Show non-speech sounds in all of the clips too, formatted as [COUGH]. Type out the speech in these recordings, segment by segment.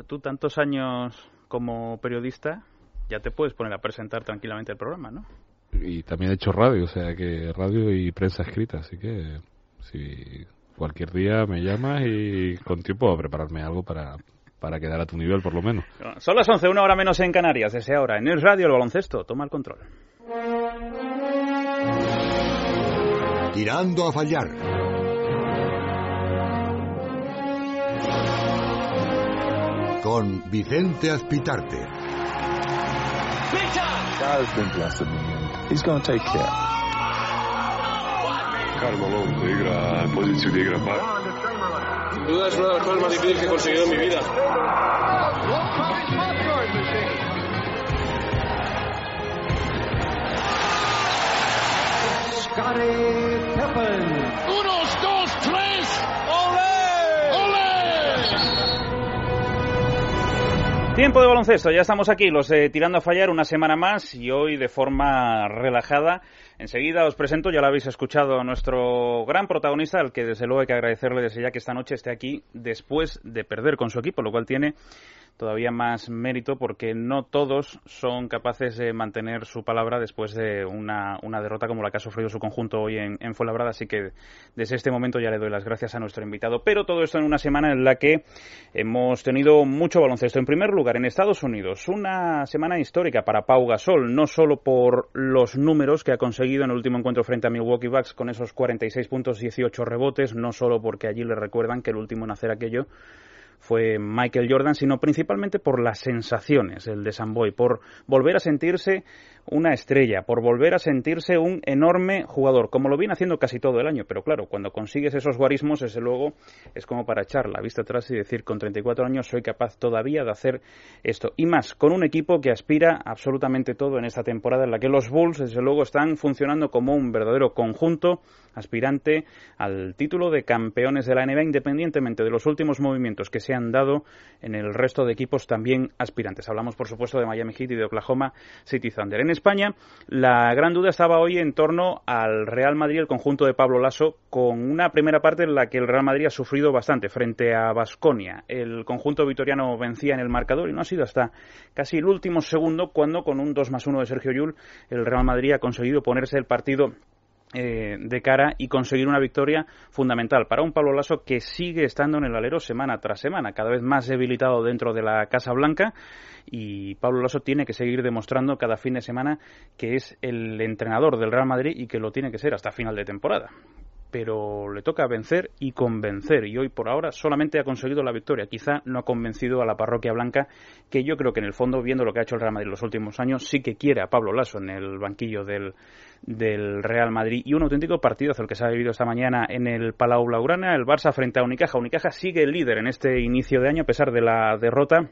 Pero tú tantos años como periodista ya te puedes poner a presentar tranquilamente el programa, ¿no? Y también he hecho radio, o sea que radio y prensa escrita, así que si cualquier día me llamas y con tiempo a prepararme algo para, para quedar a tu nivel por lo menos. Son las 11, una hora menos en Canarias, desde ahora. En el radio el baloncesto, toma el control. Tirando a fallar. To take care. Karl Malone igra poziciju gdje igra par. Sin duda es una de las cosas más difíciles que he conseguido en mi vida. Unos, dos, Tiempo de baloncesto, ya estamos aquí, los de Tirando a Fallar, una semana más y hoy de forma relajada. Enseguida os presento, ya lo habéis escuchado, a nuestro gran protagonista, al que desde luego hay que agradecerle desde ya que esta noche esté aquí después de perder con su equipo, lo cual tiene todavía más mérito porque no todos son capaces de mantener su palabra después de una, una derrota como la que ha sufrido su conjunto hoy en, en Fuenlabrada. Así que desde este momento ya le doy las gracias a nuestro invitado. Pero todo esto en una semana en la que hemos tenido mucho baloncesto. En primer lugar, en Estados Unidos, una semana histórica para Pau Gasol, no solo por los números que ha conseguido en el último encuentro frente a Milwaukee Bucks con esos 46 puntos, 18 rebotes, no solo porque allí le recuerdan que el último en hacer aquello fue Michael Jordan, sino principalmente por las sensaciones, el de Samboy, por volver a sentirse una estrella, por volver a sentirse un enorme jugador, como lo viene haciendo casi todo el año. Pero claro, cuando consigues esos guarismos, desde luego, es como para echar la vista atrás y decir, con 34 años soy capaz todavía de hacer esto. Y más, con un equipo que aspira absolutamente todo en esta temporada, en la que los Bulls, desde luego, están funcionando como un verdadero conjunto aspirante al título de campeones de la NBA, independientemente de los últimos movimientos que se han dado en el resto de equipos también aspirantes. Hablamos, por supuesto, de Miami Heat y de Oklahoma City Thunder. En España, la gran duda estaba hoy en torno al Real Madrid, el conjunto de Pablo Lasso, con una primera parte en la que el Real Madrid ha sufrido bastante frente a Basconia. El conjunto vitoriano vencía en el marcador y no ha sido hasta casi el último segundo cuando, con un 2 más 1 de Sergio Yul, el Real Madrid ha conseguido ponerse el partido eh, de cara y conseguir una victoria fundamental para un Pablo Lasso que sigue estando en el alero semana tras semana, cada vez más debilitado dentro de la Casa Blanca. Y Pablo Lasso tiene que seguir demostrando cada fin de semana que es el entrenador del Real Madrid y que lo tiene que ser hasta final de temporada. Pero le toca vencer y convencer. Y hoy por ahora solamente ha conseguido la victoria. Quizá no ha convencido a la parroquia blanca que yo creo que en el fondo, viendo lo que ha hecho el Real Madrid en los últimos años, sí que quiere a Pablo Lasso en el banquillo del, del Real Madrid. Y un auténtico partido el que se ha vivido esta mañana en el Palau Blaugrana, el Barça frente a Unicaja. Unicaja sigue el líder en este inicio de año a pesar de la derrota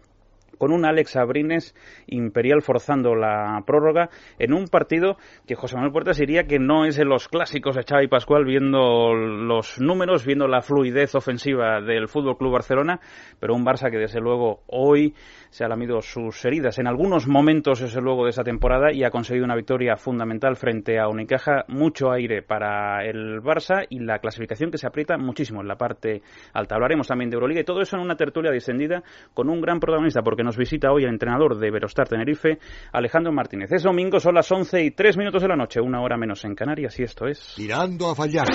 con un Alex Abrines imperial forzando la prórroga en un partido que José Manuel Puertas diría que no es de los clásicos de Xavi Pascual viendo los números, viendo la fluidez ofensiva del Fútbol Club Barcelona, pero un Barça que desde luego hoy se ha lamido sus heridas en algunos momentos, desde luego, de esa temporada y ha conseguido una victoria fundamental frente a Unicaja. Mucho aire para el Barça y la clasificación que se aprieta muchísimo en la parte alta. Hablaremos también de Euroliga y todo eso en una tertulia descendida con un gran protagonista porque nos visita hoy el entrenador de Verostar Tenerife, Alejandro Martínez. Es domingo, son las 11 y 3 minutos de la noche, una hora menos en Canarias y esto es... A fallar.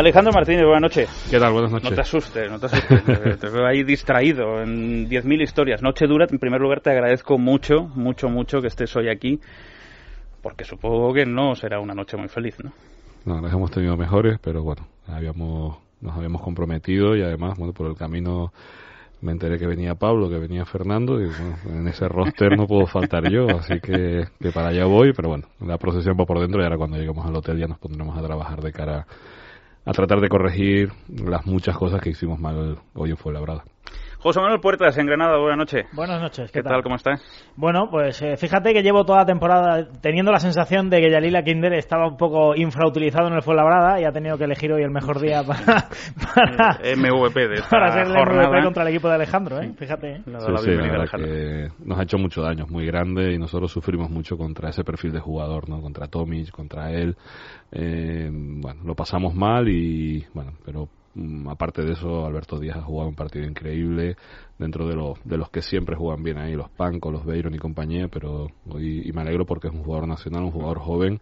Alejandro Martínez, buenas noches. ¿Qué tal? Buenas noches. No te asustes, no te asustes. te, te veo ahí distraído en 10.000 historias. Noche dura, en primer lugar te agradezco mucho, mucho, mucho que estés hoy aquí, porque supongo que no será una noche muy feliz, ¿no? No, las hemos tenido mejores, pero bueno, habíamos, nos habíamos comprometido y además, bueno, por el camino me enteré que venía Pablo, que venía Fernando, y bueno, en ese roster no puedo faltar yo, así que, que para allá voy, pero bueno, la procesión va por dentro y ahora cuando lleguemos al hotel ya nos pondremos a trabajar de cara a tratar de corregir las muchas cosas que hicimos mal hoy en Fuenlabrada. José Manuel Puertas, en Granada, buenas noches. Buenas noches, ¿qué, tal? ¿Cómo estás? Bueno, pues eh, fíjate que llevo toda la temporada teniendo la sensación de que Yalila Kinder estaba un poco infrautilizado en el Fuenlabrada y ha tenido que elegir hoy el mejor día [LAUGHS] para, para, MVP de esta para ser el jornada. MVP contra el equipo de Alejandro, ¿eh? Fíjate. ¿eh? Sí, la sí, la Alejandro. que nos ha hecho mucho daño, es muy grande y nosotros sufrimos mucho contra ese perfil de jugador, ¿no? Contra Tomic, contra él. Eh, bueno, lo pasamos mal y bueno, pero aparte de eso, Alberto Díaz ha jugado un partido increíble dentro de los de los que siempre juegan bien ahí, los Panco, los Beiron y compañía, pero hoy y me alegro porque es un jugador nacional, un jugador joven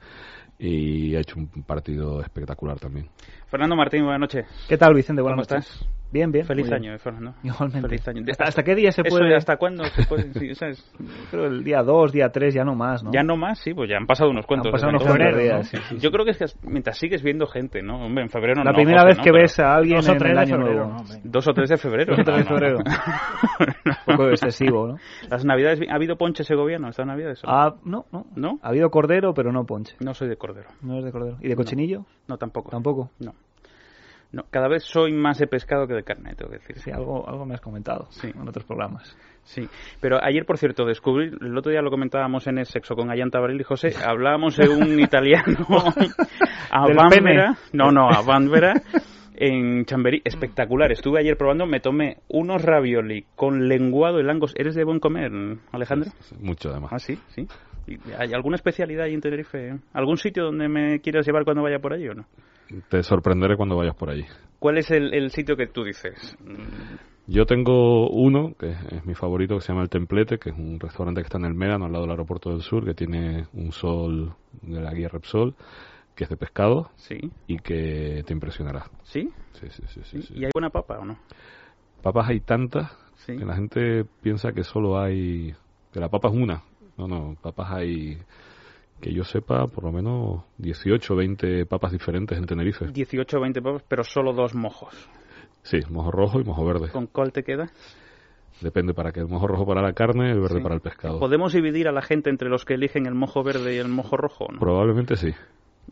y ha hecho un partido espectacular también. Fernando Martín, buenas noches. ¿Qué tal, Vicente? Buenas ¿Cómo noches. estás? Bien, bien. Feliz año, bien. eh, Fernando. Igualmente. Feliz año. ¿Hasta, hasta qué día se puede? de ¿Hasta cuándo se puede? Sí, [LAUGHS] ¿sabes? Creo el día 2, día 3, ya no más, ¿no? Ya no más, sí, pues ya han pasado unos cuantos. Han pasado unos ¿no? días, sí, sí, Yo creo que es que mientras sigues viendo gente, ¿no? Hombre, en febrero La no. primera José, vez ¿no? que ves a alguien Dos o en tres el de año febrero, nuevo. Dos o tres de febrero. [LAUGHS] Dos o tres de febrero. [LAUGHS] Un poco excesivo, ¿no? Las navidades, ¿ha habido ponche segoviano esta navidad? Eso? Ah, no, no. ¿No? Ha habido cordero, pero no ponche. No soy de cordero. No es de cordero. ¿Y de cochinillo? No, tampoco. Tampoco. No. No, cada vez soy más de pescado que de carne, tengo que decir. Sí, algo, algo me has comentado Sí. en otros programas. Sí, pero ayer, por cierto, descubrí, el otro día lo comentábamos en el sexo con Ayanta Baril y José, [LAUGHS] hablábamos de un italiano [LAUGHS] a pene. no, no, a Bambera, en Chamberí, espectacular. Estuve ayer probando, me tomé unos ravioli con lenguado y langos. ¿Eres de buen comer, Alejandro? Mucho además. Ah, sí, sí. ¿Y ¿Hay alguna especialidad ahí en Tenerife? ¿Algún sitio donde me quieras llevar cuando vaya por allí o no? Te sorprenderé cuando vayas por allí. ¿Cuál es el, el sitio que tú dices? Yo tengo uno, que es, mi favorito, que se llama El Templete, que es un restaurante que está en el Médano, al lado del aeropuerto del sur, que tiene un sol de la guía Repsol, que es de pescado Sí, y que te impresionará. sí. Sí, sí, sí. sí, sí. ¿Y hay buena papa o no? Papas hay tantas Sí. que la gente piensa que solo hay... que la papa es una. No, no, papas hay... Que yo sepa, por lo menos 18 o 20 papas diferentes en Tenerife. 18 o 20 papas, pero solo dos mojos. Sí, mojo rojo y mojo verde. ¿Con cuál te queda? Depende para qué. El mojo rojo para la carne, el verde Sí. para el pescado. ¿Podemos dividir a la gente entre los que eligen el mojo verde y el mojo rojo? no? Probablemente sí.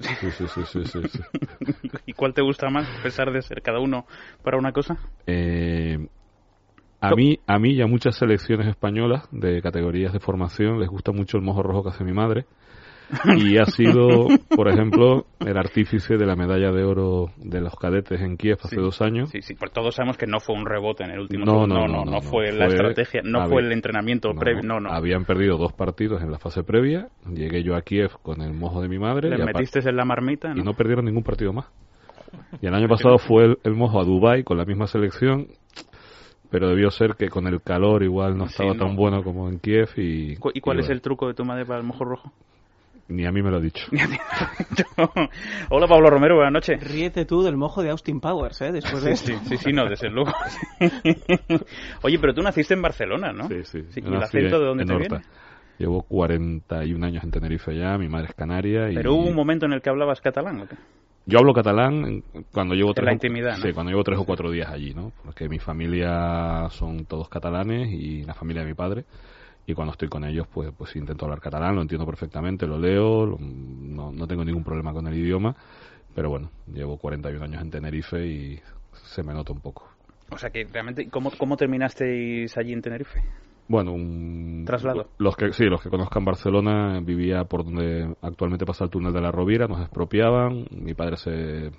Sí, sí, sí, sí, sí, sí. [LAUGHS] ¿Y cuál te gusta más, a pesar de ser cada uno para una cosa? Eh, a mí, a mí y a muchas selecciones españolas de categorías de formación les gusta mucho el mojo rojo que hace mi madre. [LAUGHS] Y ha sido, por ejemplo, el artífice de la medalla de oro de los cadetes en Kiev hace Sí. dos años. Sí, sí, pues todos sabemos que no fue un rebote en el último No, no, no, no, no, no, fue la estrategia, no había- fue el entrenamiento No, previo, no, no. Habían perdido dos partidos en la fase previa. Llegué yo a Kiev con el mojo de mi madre. Le metiste en la marmita, y ¿no? perdieron ningún partido más. Y el año pasado fue el, el mojo a Dubai con la misma selección, pero debió ser que con el calor igual no Sí, estaba no. tan bueno como en Kiev y... ¿Y cuál y es bueno, el truco de tu madre para el mojo rojo? [LAUGHS] Ni a mí me lo ha dicho. Hola Pablo Romero, buenas noches. Ríete tú del mojo de Austin Powers, ¿eh? Después de esto. Sí, sí, sí, no, desde luego. [LAUGHS] Oye, pero tú naciste en Barcelona, ¿no? Sí, sí. Sí, ¿Y el acento de dónde en te Horta. viene? Llevo 41 años en Tenerife ya, mi madre es canaria y... Pero hubo un momento en el que hablabas catalán, ¿o qué? Yo hablo catalán cuando llevo tres la o- intimidad, ¿no? Sí, cuando llevo tres o cuatro días allí, ¿no? Porque mi familia son todos catalanes y la familia de mi padre. Y cuando estoy con ellos, pues, pues intento hablar catalán, lo entiendo perfectamente, lo leo, lo- no, no tengo ningún problema con el idioma. Pero bueno, llevo 41 años en Tenerife y se me nota un poco. O sea que realmente, ¿cómo, cómo terminasteis allí en Tenerife? Bueno, un... Traslado. Los que, sí, los que conozcan Barcelona, vivía por donde actualmente pasa el túnel de la Rovira, nos expropiaban, mi padre se,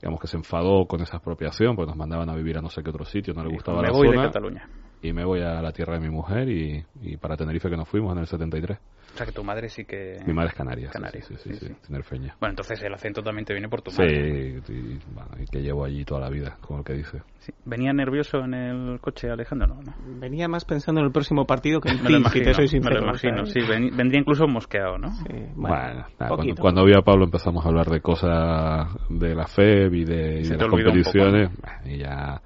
digamos que se enfadó con esa expropiación, pues nos mandaban a vivir a no sé qué otro sitio, no le gustaba Me la voy zona, de Cataluña. Y me voy a la tierra de mi mujer y, y para Tenerife que nos fuimos en el 73. O sea que tu madre sí que... Mi madre es canaria, Canaria, sí, sí, sí, sí, sí, tenerfeña. Bueno, entonces el acento también te viene por tu madre. Sí, y, bueno, y que llevo allí toda la vida, como el que dice. Sí. ¿Venía nervioso en el coche Alejandro? No, no. Venía más pensando en el próximo partido que en [LAUGHS] Me lo ti, si imagino, te soy me sincero. lo imagino, sí. ven- vendría incluso mosqueado, ¿no? Sí, Bueno, bueno, nada, cuando, cuando vi a Pablo empezamos a hablar de cosas de la FEB y de, y de las competiciones y ya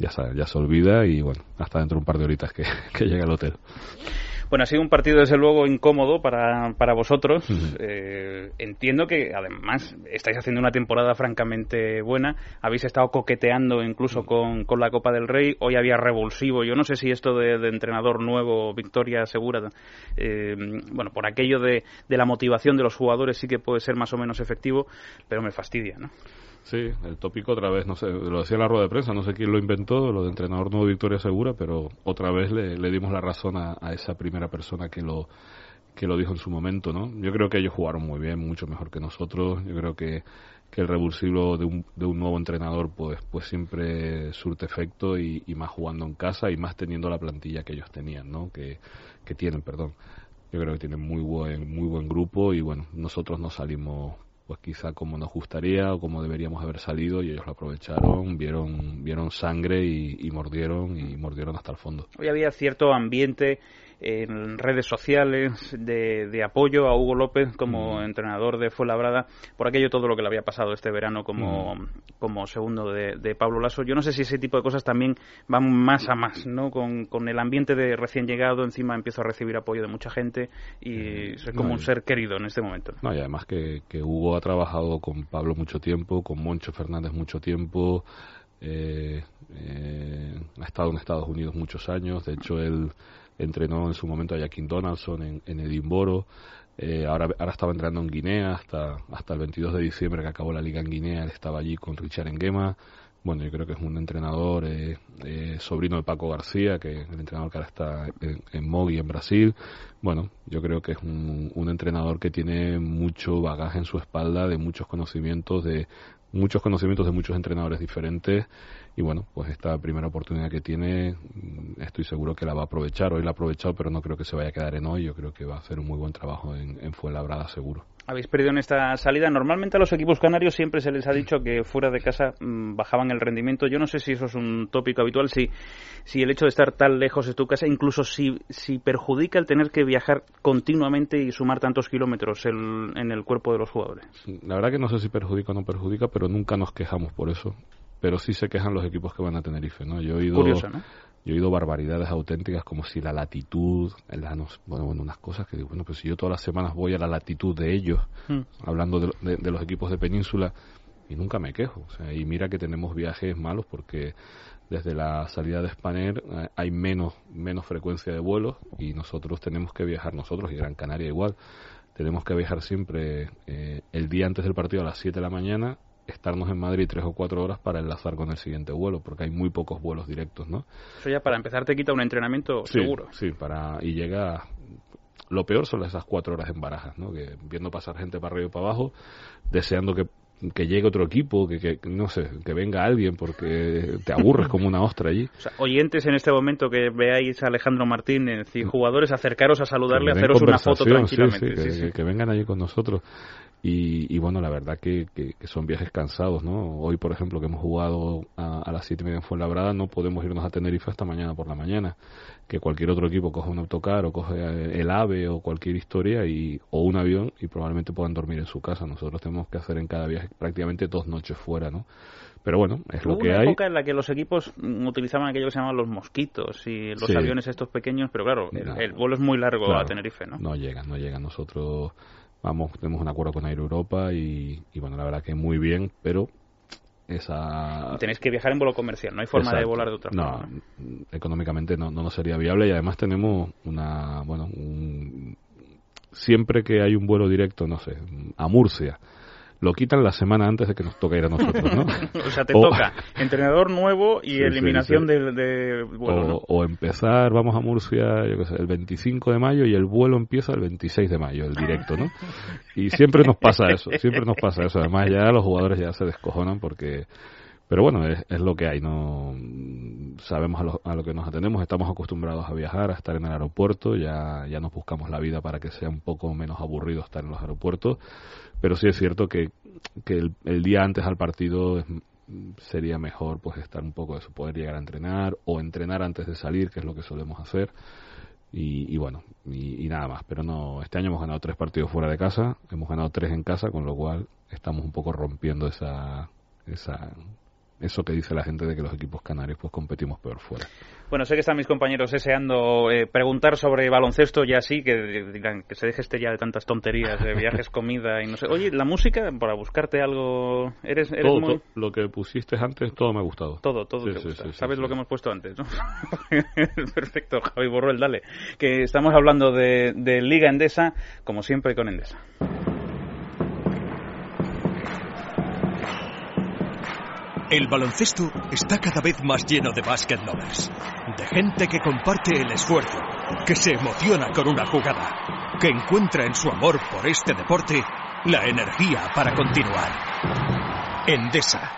ya se, ya se olvida y bueno, hasta dentro de un par de horitas que, [LAUGHS] que llega al hotel. Bueno, ha sido un partido desde luego incómodo para, para vosotros. Eh, entiendo que además estáis haciendo una temporada francamente buena. Habéis estado coqueteando incluso con, con la Copa del Rey. Hoy había revulsivo. Yo no sé si esto de, de entrenador nuevo, Victoria Segura, eh, bueno, por aquello de, de la motivación de los jugadores sí que puede ser más o menos efectivo, pero me fastidia, ¿no? Sí, el tópico otra vez, no sé, lo decía la rueda de prensa, no sé quién lo inventó, lo de entrenador nuevo Victoria Segura, pero otra vez le, le dimos la razón a, a, esa primera persona que lo que lo dijo en su momento, ¿no? Yo creo que ellos jugaron muy bien, mucho mejor que nosotros. Yo creo que, que el revulsivo de un, de un nuevo entrenador, pues, pues siempre surte efecto y, y, más jugando en casa y más teniendo la plantilla que ellos tenían, ¿no? Que, que tienen, perdón. Yo creo que tienen muy buen, muy buen grupo y bueno, nosotros no salimos pues quizá como nos gustaría o como deberíamos haber salido y ellos lo aprovecharon, vieron, vieron sangre y, y mordieron y mordieron hasta el fondo. Hoy había cierto ambiente en redes sociales de, de, apoyo a Hugo López como mm. entrenador de Fuenlabrada por aquello todo lo que le había pasado este verano como, mm. como segundo de, de, Pablo Lasso. Yo no sé si ese tipo de cosas también van más a más, ¿no? Con, con el ambiente de recién llegado, encima empiezo a recibir apoyo de mucha gente y soy como no, un ser querido en este momento. No, y además que, que Hugo ha trabajado con Pablo mucho tiempo, con Moncho Fernández mucho tiempo. Eh, eh, ha estado en Estados Unidos muchos años, de hecho él entrenó en su momento a Jaquín Donaldson en, en Edimburgo, eh, ahora, ahora estaba entrenando en Guinea hasta, hasta el 22 de diciembre que acabó la liga en Guinea, él estaba allí con Richard Enguema, bueno, yo creo que es un entrenador eh, eh, sobrino de Paco García, que el entrenador que ahora está en, en Mogi, en Brasil. Bueno, yo creo que es un entrenador que tiene mucho bagaje en su espalda, de muchos conocimientos, de muchos conocimientos de muchos entrenadores diferentes y bueno, pues esta primera oportunidad que tiene estoy seguro que la va a aprovechar. Hoy la ha aprovechado, pero no creo que se vaya a quedar en hoy. Yo creo que va a hacer un muy buen trabajo en, en Fuenlabrada, seguro. Habéis perdido en esta salida. Normalmente a los equipos canarios siempre se les ha dicho que fuera de casa mmm, bajaban el rendimiento. Yo no sé si eso es un tópico habitual, si, si el hecho de estar tan lejos de tu casa, incluso si, si perjudica el tener que viajar continuamente y sumar tantos kilómetros el, en el cuerpo de los jugadores. La verdad que no sé si perjudica o no perjudica, pero nunca nos quejamos por eso pero sí se quejan los equipos que van a Tenerife, ¿no? Yo he oído, Curioso, ¿no? yo he oído barbaridades auténticas como si la latitud, la, no, bueno, bueno, unas cosas que digo, bueno, pues si yo todas las semanas voy a la latitud de ellos, mm. hablando de, de, de, los equipos de Península, y nunca me quejo, o sea, y mira que tenemos viajes malos porque desde la salida de Spanair eh, hay menos, menos frecuencia de vuelos y nosotros tenemos que viajar, nosotros y Gran Canaria igual, tenemos que viajar siempre eh, el día antes del partido a las 7 de la mañana estarnos en Madrid tres o cuatro horas para enlazar con el siguiente vuelo, porque hay muy pocos vuelos directos, ¿no? Eso ya para empezar te quita un entrenamiento sí, seguro. Sí, para y llega lo peor son esas cuatro horas en barajas, ¿no? Que viendo pasar gente para arriba y para abajo, deseando que que llegue otro equipo, que, que, no sé, que venga alguien porque te aburres como una ostra allí. O sea, oyentes en este momento que veáis a Alejandro Martínez y jugadores, acercaros a saludarle, haceros una foto tranquilamente. Sí, sí, sí, que, vengan allí con nosotros. Y, y, bueno, la verdad que, que, que, son viajes cansados, ¿no? Hoy, por ejemplo, que hemos jugado a, a las siete y media en Fuenlabrada, no podemos irnos a Tenerife hasta mañana por la mañana. Que cualquier otro equipo coge un autocar o coge el AVE o cualquier historia y, o un avión y probablemente puedan dormir en su casa. Nosotros tenemos que hacer en cada viaje prácticamente dos noches fuera, ¿no? Pero bueno, es Hubo lo que una hay. época en la que los equipos utilizaban aquello que se llamaban los mosquitos y los Sí. aviones estos pequeños, pero claro, el, vuelo es muy largo Claro. a Tenerife, ¿no? No llegan, no llegan. Nosotros vamos, tenemos un acuerdo con Air Europa y, y bueno, la verdad que muy bien, pero esa... Tenéis que viajar en vuelo comercial, no hay forma de volar de otra no, forma. económicamente no, no nos sería viable y además tenemos una, bueno, un- siempre que hay un vuelo directo, no sé, a Murcia, lo quitan la semana antes de que nos toque ir a nosotros, ¿no? [LAUGHS] o sea, te O- toca entrenador nuevo y [LAUGHS] Sí, sí, eliminación sí. De, de vuelo, o, ¿no? o empezar, vamos a Murcia, yo qué sé, el 25 de mayo y el vuelo empieza el 26 de mayo, el directo, ¿no? Y siempre nos pasa eso, siempre nos pasa eso. Además ya los jugadores ya se descojonan porque... Pero bueno, es, es lo que hay, no sabemos a lo, a lo que nos atendemos, estamos acostumbrados a viajar, a estar en el aeropuerto, ya, ya nos buscamos la vida para que sea un poco menos aburrido estar en los aeropuertos, pero sí es cierto que, que el, día antes al partido es, sería mejor pues estar un poco de eso, poder llegar a entrenar o entrenar antes de salir, que es lo que solemos hacer. Y, y bueno, y, y nada más. Pero no, este año hemos ganado tres partidos fuera de casa, hemos ganado tres en casa, con lo cual estamos un poco rompiendo esa, esa, eso que dice la gente de que los equipos canarios pues competimos peor fuera. Bueno, sé que están mis compañeros deseando eh, preguntar sobre baloncesto ya sí, que digan que se deje este ya de tantas tonterías de viajes, [LAUGHS] comida y no sé. Oye, la música, para buscarte algo, eres, eres Todo, muy... lo que pusiste antes, todo me ha gustado. Todo, todo Sí, te sí, gusta. sí, sí, ¿Sabes sí. lo que hemos puesto antes, no? [LAUGHS] Perfecto, Javi Borruel, dale. Que estamos hablando de, de Liga Endesa, como siempre con Endesa. El baloncesto está cada vez más lleno de basket lovers, de gente que comparte el esfuerzo, que se emociona con una jugada, que encuentra en su amor por este deporte la energía para continuar. Endesa.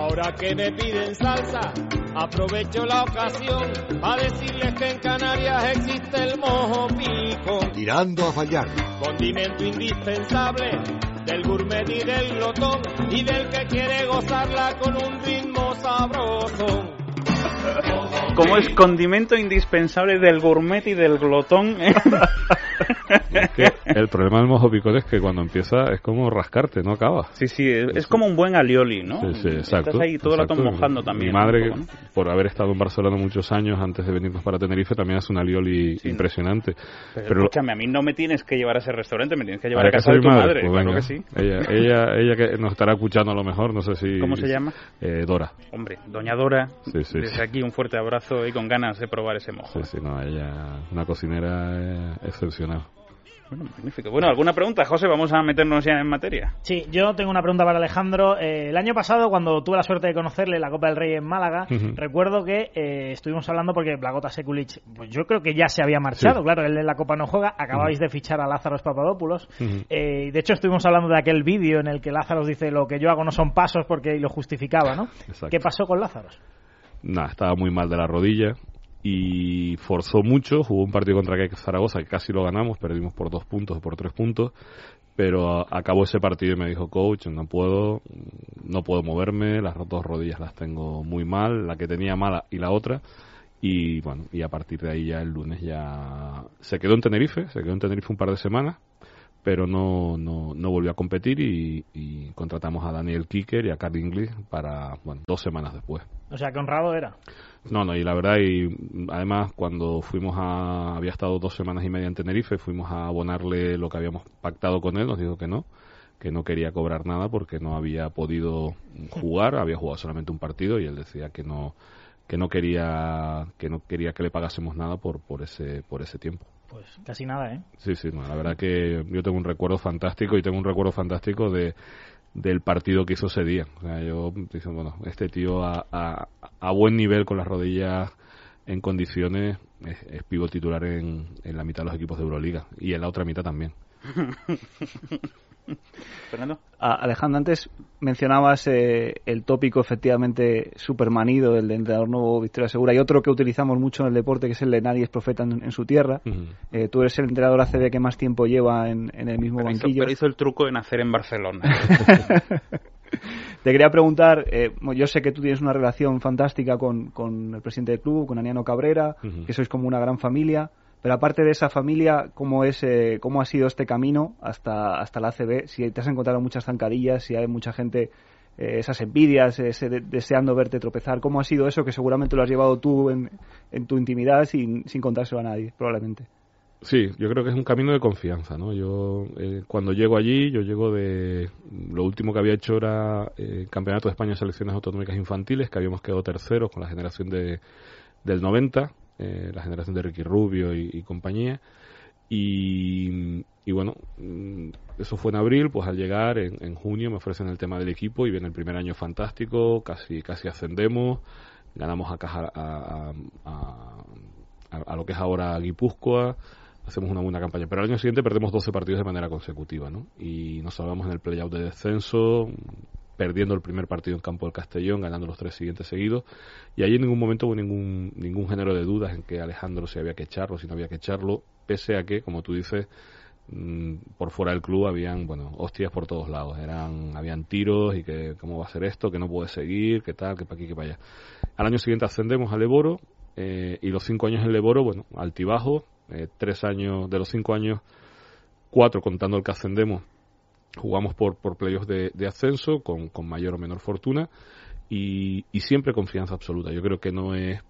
Ahora que me piden salsa, aprovecho la ocasión a decirles que en Canarias existe el mojo pico. Tirando a fallar. Condimento indispensable del gourmet y del glotón y del que quiere gozarla con un ritmo sabroso. Como es condimento indispensable del gourmet y del glotón. Es que el problema del mojo picón es que cuando empieza es como rascarte, no acaba. Sí, sí, es, es como un buen alioli, ¿no? Sí, sí, exacto. Estás ahí todo el rato mojando también. Mi madre, poco, ¿no? por haber estado en Barcelona muchos años antes de venirnos para Tenerife, también hace un alioli impresionante. Pero, escúchame, a mí no me tienes que llevar a ese restaurante, me tienes que llevar ¿a casa de tu madre, Pues claro que sí. Ella, ella, ella que nos estará escuchando a lo mejor, no sé si... ¿Cómo se llama? Eh, Dora. Hombre, doña Dora, Sí, sí, desde sí. Aquí un fuerte abrazo y con ganas de probar ese mojo. Sí, sí, no, ella, una cocinera eh, excepcional. Bueno, magnífico. Bueno, ¿alguna pregunta, José? Vamos a meternos ya en materia. Sí, yo tengo una pregunta para Alejandro. Eh, el año pasado, cuando tuve la suerte de conocerle en la Copa del Rey en Málaga, recuerdo que eh, estuvimos hablando porque Blagota Sekulic, pues yo creo que ya se había marchado, Sí. claro, él en la Copa no juega, acabáis de fichar a Lázaro Papadopoulos. Eh, y de hecho, estuvimos hablando de aquel vídeo en el que Lázaro dice lo que yo hago no son pasos porque y lo justificaba, ¿no? Exacto. ¿Qué pasó con Lázaro? Nada, estaba muy mal de la rodilla y forzó mucho. Jugó un partido contra Caix Zaragoza que casi lo ganamos, perdimos por dos puntos o por tres puntos. Pero acabó ese partido y me dijo, coach, no puedo, no puedo moverme, las dos rodillas las tengo muy mal, la que tenía mala y la otra. Y bueno, y a partir de ahí ya el lunes ya se quedó en Tenerife, se quedó en Tenerife un par de semanas, pero no, no, no volvió a competir y, y contratamos a Daniel Kicker y a Carl Inglis para, bueno, dos semanas después. O sea, que honrado era. No, no, y la verdad, y además cuando fuimos a, había estado dos semanas y media en Tenerife, fuimos a abonarle lo que habíamos pactado con él, nos dijo que no, que no quería cobrar nada porque no había podido jugar, había jugado solamente un partido y él decía que no, que no quería, que no quería que le pagásemos nada por, por ese, por ese tiempo. Pues casi nada, ¿eh? Sí, sí, no, la verdad que yo tengo un recuerdo fantástico y tengo un recuerdo fantástico de del partido que hizo ese día. O sea, yo diciendo, bueno, este tío a, a, a buen nivel con las rodillas en condiciones es, es pivot titular en, en la mitad de los equipos de Euroliga y en la otra mitad también. [LAUGHS] [LAUGHS] Fernando. A- Alejandro, antes mencionabas eh, el tópico efectivamente supermanido, el de entrenador nuevo Victoria Segura, y otro que utilizamos mucho en el deporte, que es el de nadie es profeta en, en su tierra. Eh, tú eres el entrenador ACB que más tiempo lleva en, en el mismo Pero hizo, banquillo. pero hizo el truco de nacer en Barcelona. [LAUGHS] Te quería preguntar, eh, yo sé que tú tienes una relación fantástica con, con el presidente del club, con Aniano Cabrera, que sois como una gran familia, pero aparte de esa familia, ¿cómo, es, eh, cómo ha sido este camino hasta, hasta la ACB? Si te has encontrado muchas zancadillas, si hay mucha gente, eh, esas envidias, ese de- deseando verte tropezar, ¿cómo ha sido eso que seguramente lo has llevado tú en, tu intimidad sin, sin contárselo a nadie, probablemente? Sí, yo creo que es un camino de confianza, ¿no? Yo eh, cuando llego allí, yo llego de lo último que había hecho era eh, Campeonato de España de Selecciones Autonómicas Infantiles, que habíamos quedado terceros con la generación de del 90, eh, la generación de Ricky Rubio y, compañía. Y, y bueno, mm, eso fue en abril, pues al llegar en, en junio me ofrecen el tema del equipo y viene el primer año fantástico, casi casi ascendemos, ganamos a, Caja- a, a- a- a lo que es ahora Guipúzcoa, hacemos una buena campaña. Pero al año siguiente perdemos 12 partidos de manera consecutiva, ¿no? Y nos salvamos en el playout de descenso, perdiendo el primer partido en campo del Castellón, ganando los tres siguientes seguidos. Y ahí en ningún momento hubo ningún, ningún género de dudas en que Alejandro si había que echarlo, si no había que echarlo, pese a que, como tú dices, mm, por fuera del club habían, bueno, hostias por todos lados. Eran, habían tiros y que cómo va a ser esto, que no puede seguir, que tal, que para aquí, que para allá. Al año siguiente ascendemos a Leboro eh, y los cinco años en Leboro, bueno, altibajo, eh, tres años, de los cinco años, cuatro contando el que ascendemos, jugamos por, por playoffs de, de ascenso con, con mayor o menor fortuna y, y siempre confianza absoluta. Yo creo que no es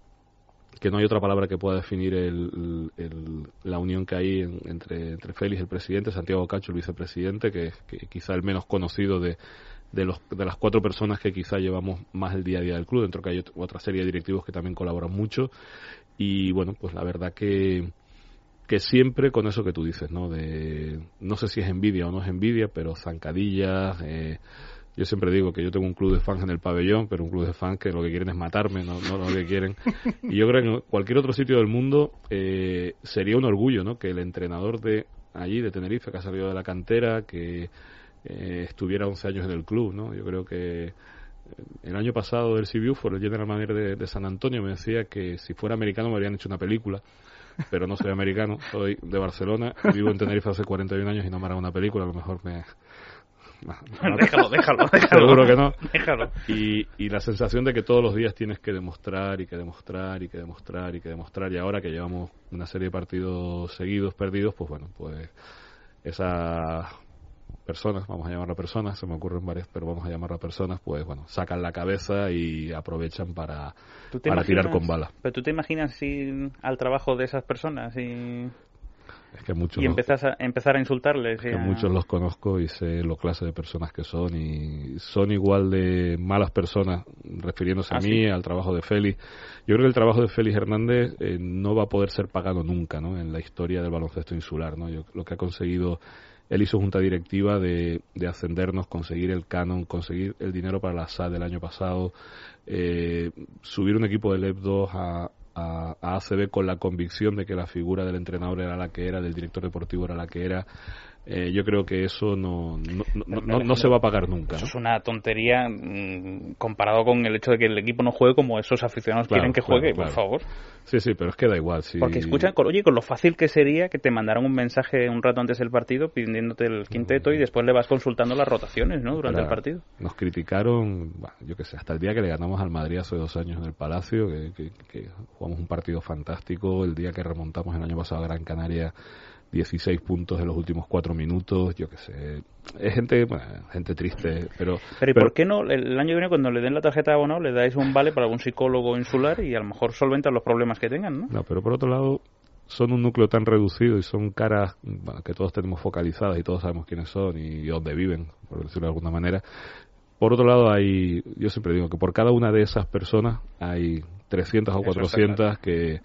que no hay otra palabra que pueda definir el, la unión que hay en- entre, entre Félix, el presidente, Santiago Cacho, el vicepresidente, que es que quizá el menos conocido de, de, los, de las cuatro personas que quizá llevamos más el día a día del club, dentro que hay ot- otra serie de directivos que también colaboran mucho. Y bueno, pues la verdad que, que siempre con eso que tú dices, ¿no? De, no sé si es envidia o no es envidia, pero zancadillas, eh, yo siempre digo que yo tengo un club de fans en el pabellón, pero un club de fans que lo que quieren es matarme, no, no lo que quieren. Y yo creo que en cualquier otro sitio del mundo eh, sería un orgullo, ¿no? Que el entrenador de allí, de Tenerife, que ha salido de la cantera, que eh, estuviera 11 años en el club, ¿no? Yo creo que eh, el año pasado del por el general manager de, de, San Antonio, me decía que si fuera americano me habrían hecho una película, pero no soy americano, soy de Barcelona, vivo en Tenerife hace 41 años y no me hará una película, a lo mejor me... déjalo, déjalo, déjalo. Seguro que no. Déjalo. Y, y la sensación de que todos los días tienes que demostrar y que demostrar y que demostrar y que demostrar. Y ahora que llevamos una serie de partidos seguidos perdidos, pues bueno, pues esas personas, vamos a llamarlas personas, se me ocurren varias, pero vamos a llamarlas personas, pues bueno, sacan la cabeza y aprovechan para, para tirar con bala. Pero tú te imaginas si al trabajo de esas personas y es que muchos y empezás a, empezar a insultarles. Es que a... muchos los conozco y sé lo clase de personas que son y son igual de malas personas refiriéndose ¿Ah, a mí, sí? al trabajo de Félix. Yo creo que el trabajo de Félix Hernández eh, no va a poder ser pagado nunca ¿no? en la historia del baloncesto insular. ¿no? Yo, lo que ha conseguido, él hizo junta directiva de, de ascendernos, conseguir el canon, conseguir el dinero para la SAD del año pasado, eh, subir un equipo de LEP 2 a, a, a, ACB con la convicción de que la figura del entrenador era la que era, del director deportivo era la que era. Eh, yo creo que eso no, no, no, no, no se va a pagar nunca. Eso es una tontería mmm, comparado con el hecho de que el equipo no juegue como esos aficionados claro, quieren que juegue, claro, por favor. Sí, sí, pero es que da igual. Si... Porque escuchan, oye, con lo fácil que sería que te mandaran un mensaje un rato antes del partido pidiéndote el quinteto y después le vas consultando las rotaciones, ¿no? Durante el partido. Nos criticaron, yo qué sé, hasta el día que le ganamos al Madrid hace dos años en el Palacio, que, que, que jugamos un partido fantástico, el día que remontamos el año pasado a Gran Canaria 16 puntos en los últimos cuatro minutos, yo qué sé. Es gente, bueno, gente triste, pero... Pero ¿y por qué no el año que viene cuando le den la tarjeta de abono le dais un vale para algún psicólogo insular y a lo mejor solventan los problemas que tengan, ¿no? No, pero por otro lado son un núcleo tan reducido y son caras bueno, que todos tenemos focalizadas y todos sabemos quiénes son y dónde viven, por decirlo de alguna manera. Por otro lado, hay, yo siempre digo que por cada una de esas personas hay 300 o 400 que,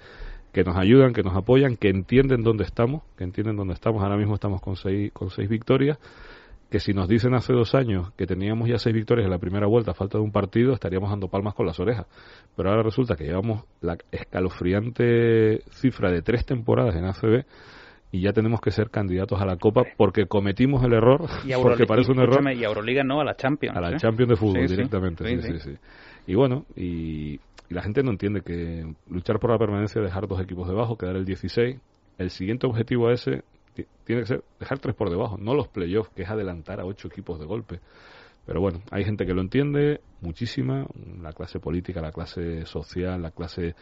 que nos ayudan, que nos apoyan, que entienden dónde estamos, que entienden dónde estamos. Ahora mismo estamos con seis, con seis victorias, que si nos dicen hace dos años que teníamos ya seis victorias en la primera vuelta a falta de un partido, estaríamos dando palmas con las orejas. Pero ahora resulta que llevamos la escalofriante cifra de tres temporadas en ACB y ya tenemos que ser candidatos a la Copa porque cometimos el error, y Euroliga, porque parece un error. Y Euroliga no, a la Champions. A la ¿eh? Champions de fútbol sí, directamente, sí sí, sí, sí, Y bueno, y, y, la gente no entiende que luchar por la permanencia dejar dos equipos debajo, quedar el 16. El siguiente objetivo a ese tiene que ser dejar tres por debajo, no los playoffs, que es adelantar a ocho equipos de golpe. Pero bueno, hay gente que lo entiende, muchísima, la clase política, la clase social, la clase,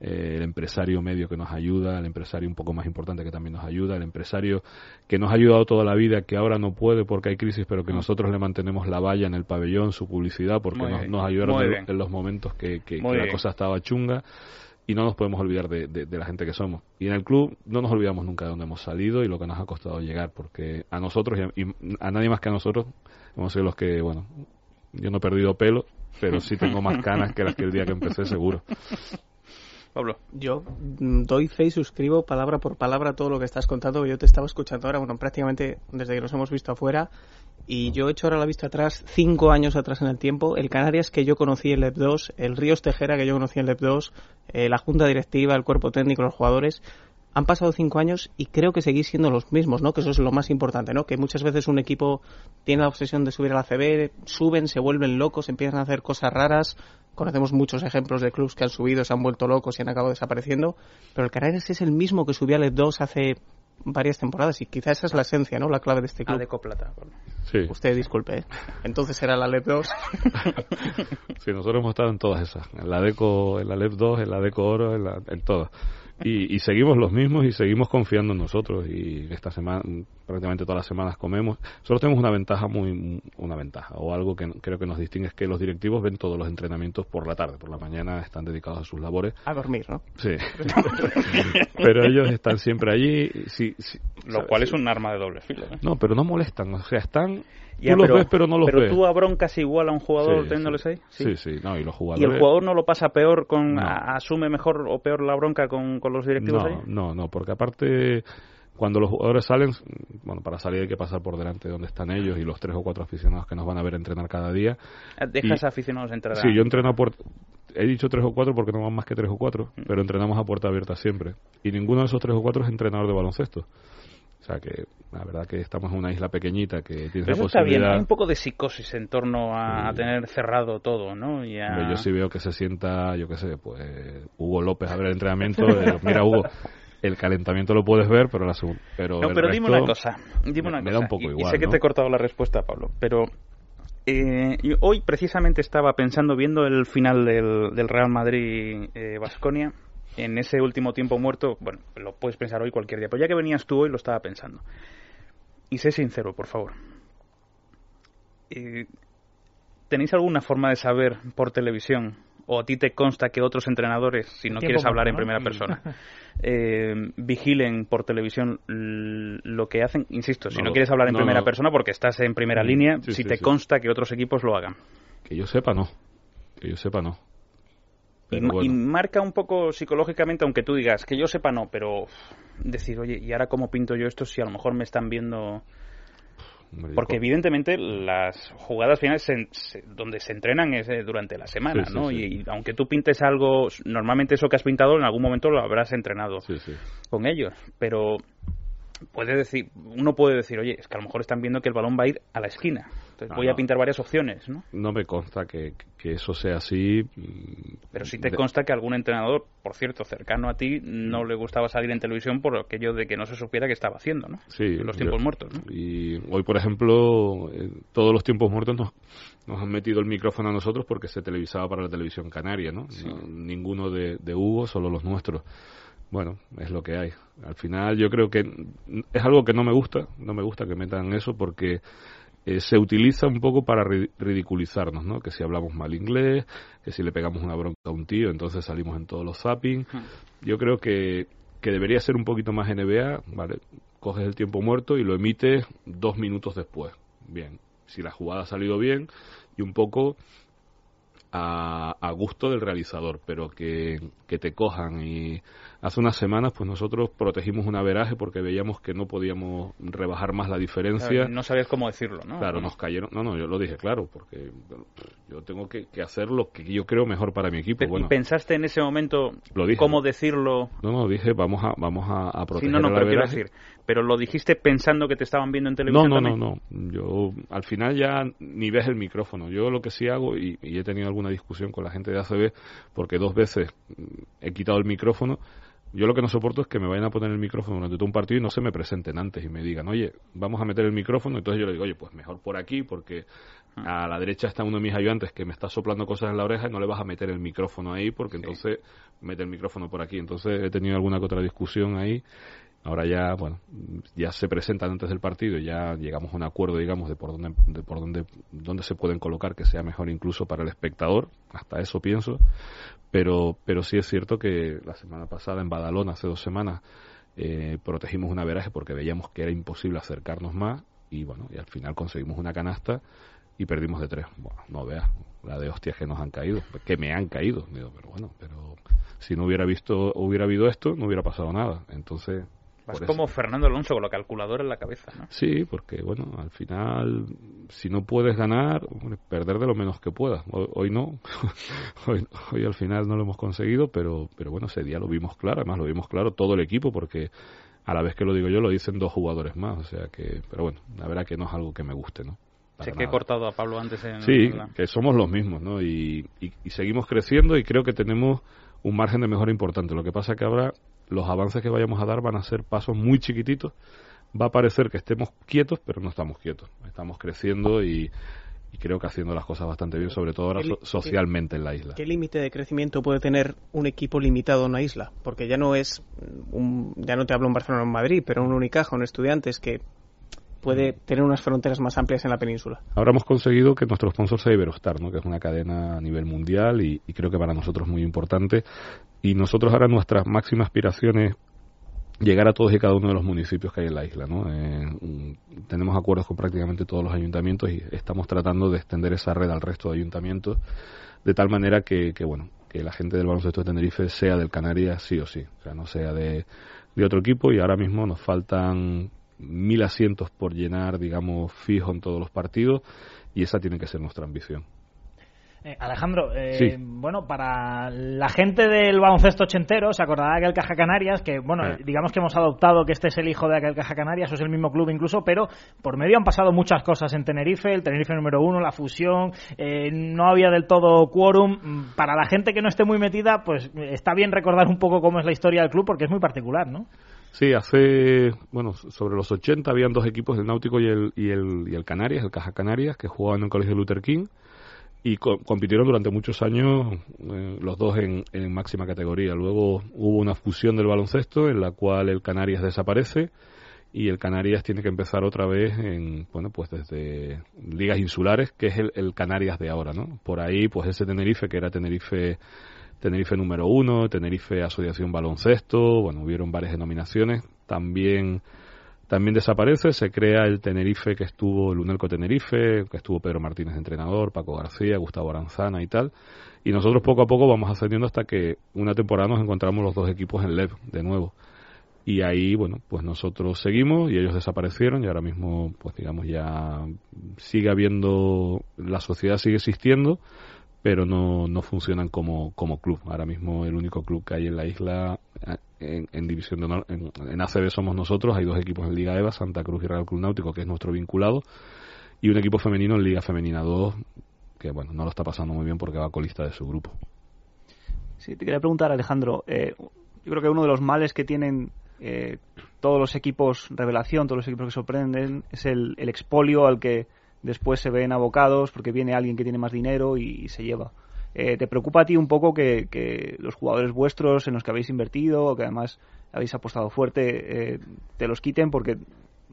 eh, el empresario medio que nos ayuda, el empresario un poco más importante que también nos ayuda, el empresario que nos ha ayudado toda la vida, que ahora no puede porque hay crisis, pero que nosotros le mantenemos la valla en el pabellón, su publicidad, porque nos, nos, ayudaron en, en, los momentos que, que, que la cosa estaba chunga. Y no nos podemos olvidar de, de, de, la gente que somos. Y en el club no nos olvidamos nunca de dónde hemos salido y lo que nos ha costado llegar, porque a nosotros y a, y a nadie más que a nosotros hemos sido los que, bueno, yo no he perdido pelo, pero sí tengo más [LAUGHS] canas que las que el día que empecé, seguro. Pablo. Yo mm, doy fe y suscribo palabra por palabra todo lo que estás contando. Yo te estaba escuchando ahora, bueno, prácticamente desde que nos hemos visto afuera. Y yo he hecho ahora la vista atrás, cinco años atrás en el tiempo, el Canarias que yo conocí en LEP 2, el Ríos Tejera que yo conocí en LEP 2, eh, la junta directiva, el cuerpo técnico, los jugadores. Han pasado cinco años y creo que seguís siendo los mismos, ¿no? Que eso es lo más importante, ¿no? Que muchas veces un equipo tiene la obsesión de subir a la CB, suben, se vuelven locos, empiezan a hacer cosas raras. Conocemos muchos ejemplos de clubes que han subido, se han vuelto locos y han acabado desapareciendo. Pero el Canarias es el mismo que subió a LEP 2 hace varias temporadas y quizá esa es la esencia, ¿no? La clave de este club. Adeco Plata. Sí. Usted disculpe. ¿eh? Entonces era la LEP 2. [LAUGHS] sí, nosotros hemos estado en todas esas. En la Adeco, en la LEP 2, en la Adeco Oro, en, la, en todas. Y, y, seguimos los mismos y seguimos confiando en nosotros. Y esta semana prácticamente todas las semanas comemos solo tenemos una ventaja muy una ventaja o algo que creo que nos distingue es que los directivos ven todos los entrenamientos por la tarde por la mañana están dedicados a sus labores a dormir no sí [LAUGHS] pero ellos están siempre allí sí, sí, lo ¿sabes? cual es un arma de doble filo ¿eh? no pero no molestan o sea están ya, tú pero, los ves pero no los pero ves. tú a broncas igual a un jugador sí, teniéndoles ahí. Sí. sí, sí, no, y los jugadores. ¿Y el jugador no lo pasa peor con. No. A, asume mejor o peor la bronca con, con los directivos no, ahí? No, no, porque aparte cuando los jugadores salen, bueno, para salir hay que pasar por delante de donde están ellos y los tres o cuatro aficionados que nos van a ver entrenar cada día. ¿Dejas aficionados entrenar? Sí, yo entreno a puerta. He dicho tres o cuatro porque no van más que tres o cuatro, mm. pero entrenamos a puerta abierta siempre. Y ninguno de esos tres o cuatro es entrenador de baloncesto. O sea que la verdad que estamos en una isla pequeñita que tiene Pero está bien, hay un poco de psicosis en torno a, tener cerrado todo, ¿no? Y Yo sí veo que se sienta, yo qué sé, pues Hugo López a ver el entrenamiento. Eh, mira, Hugo, el calentamiento lo puedes ver, pero la pero No, pero dime una cosa, dime una me, da un poco igual, y sé que te he cortado la respuesta, Pablo, pero eh, hoy precisamente estaba pensando, viendo el final del, del Real Madrid-Basconia, eh, en ese último tiempo muerto, bueno, lo puedes pensar hoy cualquier día, pero ya que venías tú hoy lo estaba pensando. Y sé sincero, por favor. Eh, ¿Tenéis alguna forma de saber por televisión o a ti te consta que otros entrenadores, si no quieres hablar en primera persona, [LAUGHS] eh, vigilen por televisión lo que hacen? Insisto, si no, quieres hablar en primera persona porque estás en primera línea, si te consta que otros equipos lo hagan. Que yo sepa, no. Que yo sepa, no. Y, marca un poco psicológicamente, aunque tú digas que yo sepa no, pero decir, oye, ¿y ahora cómo pinto yo esto si a lo mejor me están viendo porque evidentemente las jugadas finales donde se entrenan es eh, durante la semana, ¿no? Y, aunque tú pintes algo, normalmente eso que has pintado en algún momento lo habrás entrenado con ellos, pero puede decir, uno puede decir, oye, es que a lo mejor están viendo que el balón va a ir a la esquina. Entonces voy a pintar varias opciones, ¿no? No me consta que, eso sea así. Pero sí te consta que algún entrenador, por cierto, cercano a ti, no le gustaba salir en televisión por aquello de que no se supiera qué estaba haciendo, ¿no? Sí. Los tiempos muertos, ¿no? Y hoy, por ejemplo, eh, todos los tiempos muertos nos, nos han metido el micrófono a nosotros porque se televisaba para la televisión canaria, ¿no? ninguno de, de Hugo, solo los nuestros bueno, es lo que hay. Al final yo creo que es algo que no me gusta, no me gusta que metan eso porque eh, se utiliza un poco para ridiculizarnos, ¿no? Que si hablamos mal inglés, que si le pegamos una bronca a un tío, entonces salimos en todos los zapping. Yo creo que, que debería ser un poquito más NBA, ¿vale? Coges el tiempo muerto y lo emites dos minutos después. Bien, si la jugada ha salido bien y un poco a, a gusto del realizador, pero que, que te cojan y Hace unas semanas, pues nosotros protegimos un averaje porque veíamos que no podíamos rebajar más la diferencia. no sabías cómo decirlo, ¿no? Claro, nos cayeron. No, no, yo lo dije claro, porque yo tengo que, hacer lo que yo creo mejor para mi equipo. ¿Y pensaste en ese momento cómo decirlo? No, no, dije, vamos a, vamos a, proteger. Sí, no, no, pero quiero decir, pero lo dijiste pensando que te estaban viendo en televisión. No, no, no, no. Yo al final ya ni ves el micrófono. Yo lo que sí hago, y, y he tenido alguna discusión con la gente de ACB, porque dos veces he quitado el micrófono yo lo que no soporto es que me vayan a poner el micrófono durante todo un partido y no se me presenten antes y me digan, oye, vamos a meter el micrófono. Entonces yo le digo, oye, pues mejor por aquí, porque a la derecha está uno de mis ayudantes que me está soplando cosas en la oreja y no le vas a meter el micrófono ahí, porque entonces mete el micrófono por aquí. Entonces he tenido alguna que otra discusión ahí Ahora ya, bueno, ya se presentan antes del partido y ya llegamos a un acuerdo, digamos, de por dónde, de por dónde, dónde se pueden colocar que sea mejor incluso para el espectador. Hasta eso pienso. Pero, pero sí es cierto que la semana pasada en Badalona, hace dos semanas, eh, protegimos un averaje porque veíamos que era imposible acercarnos más y bueno, y al final conseguimos una canasta y perdimos de tres. Bueno, no veas la de hostias que nos han caído, que me han caído. Digo, pero bueno, pero si no hubiera visto, hubiera habido esto, no hubiera pasado nada. Entonces, es como Fernando Alonso con la calculadora en la cabeza, ¿no? Sí, porque bueno, al final, si no puedes ganar, perder de lo menos que puedas. Hoy, no, [LAUGHS] hoy, hoy, al final no lo hemos conseguido, pero, pero bueno, ese día lo vimos claro, además lo vimos claro todo el equipo, porque a la vez que lo digo yo lo dicen dos jugadores más, o sea que, pero bueno, la verdad que no es algo que me guste, ¿no? sé que he cortado a Pablo antes en Sí, que somos los mismos, ¿no? Y, y, y seguimos creciendo y creo que tenemos un margen de mejora importante. Lo que pasa que habrá los avances que vayamos a dar van a ser pasos muy chiquititos. Va a parecer que estemos quietos, pero no estamos quietos. Estamos creciendo y, creo que haciendo las cosas bastante bien, sobre todo ahora socialmente en la isla. ¿Qué límite de crecimiento puede tener un equipo limitado en una isla? Porque ya no es, un, ya no te hablo en Barcelona o en Madrid, pero un Unicaja, un Estudiantes que puede tener unas fronteras más amplias en la península. Ahora hemos conseguido que nuestro sponsor sea Iberostar, ¿no? que es una cadena a nivel mundial y, creo que para nosotros es muy importante. Y nosotros ahora nuestra máxima aspiración es llegar a todos y cada uno de los municipios que hay en la isla. ¿no? Eh, tenemos acuerdos con prácticamente todos los ayuntamientos y estamos tratando de extender esa red al resto de ayuntamientos de tal manera que, que bueno, que la gente del baloncesto de Tenerife sea del Canarias sí o sí, o sea, no sea de de otro equipo y ahora mismo nos faltan mil asientos por llenar, digamos, fijo en todos los partidos y esa tiene que ser nuestra ambición. Eh, Alejandro, eh, bueno, para la gente del baloncesto ochentero, se acordará de aquel Caja Canarias, que, bueno, Eh. digamos que hemos adoptado que este es el hijo de aquel Caja Canarias, o es el mismo club incluso, pero por medio han pasado muchas cosas en Tenerife, el Tenerife número uno, la fusión, eh, no había del todo quórum. Mm, Para la gente que no esté muy metida, pues está bien recordar un poco cómo es la historia del club, porque es muy particular, ¿no? Sí, hace, bueno, sobre los 80 habían dos equipos, el Náutico y el, y el, y el Canarias, el Caja Canarias, que jugaban en el Colegio Luther King y co- compitieron durante muchos años eh, los dos en, en máxima categoría. Luego hubo una fusión del baloncesto en la cual el Canarias desaparece y el Canarias tiene que empezar otra vez en, bueno, pues desde ligas insulares, que es el, el Canarias de ahora, ¿no? Por ahí, pues ese Tenerife, que era Tenerife Tenerife número uno, Tenerife Asociación Baloncesto, bueno, hubieron varias denominaciones, también también desaparece, se crea el Tenerife que estuvo, el Unelco Tenerife, que estuvo Pedro Martínez entrenador, Paco García, Gustavo Aranzana y tal, y nosotros poco a poco vamos ascendiendo hasta que una temporada nos encontramos los dos equipos en LEV de nuevo. Y ahí, bueno, pues nosotros seguimos y ellos desaparecieron y ahora mismo, pues digamos, ya sigue habiendo, la sociedad sigue existiendo, pero no, no funcionan como, como club. Ahora mismo el único club que hay en la isla en, en División de Honor, en, en ACB somos nosotros, hay dos equipos en Liga EVA, Santa Cruz y Real Club Náutico, que es nuestro vinculado, y un equipo femenino en Liga Femenina 2, que bueno, no lo está pasando muy bien porque va colista de su grupo. Sí, te quería preguntar, Alejandro. eh, yo creo que uno de los males que tienen eh, todos los equipos revelación, todos los equipos que sorprenden, es el, el expolio al que después se ven abocados porque viene alguien que tiene más dinero y, se lleva. Eh, ¿Te preocupa a ti un poco que, que los jugadores vuestros en los que habéis invertido, o que además habéis apostado fuerte, eh, te los quiten? Porque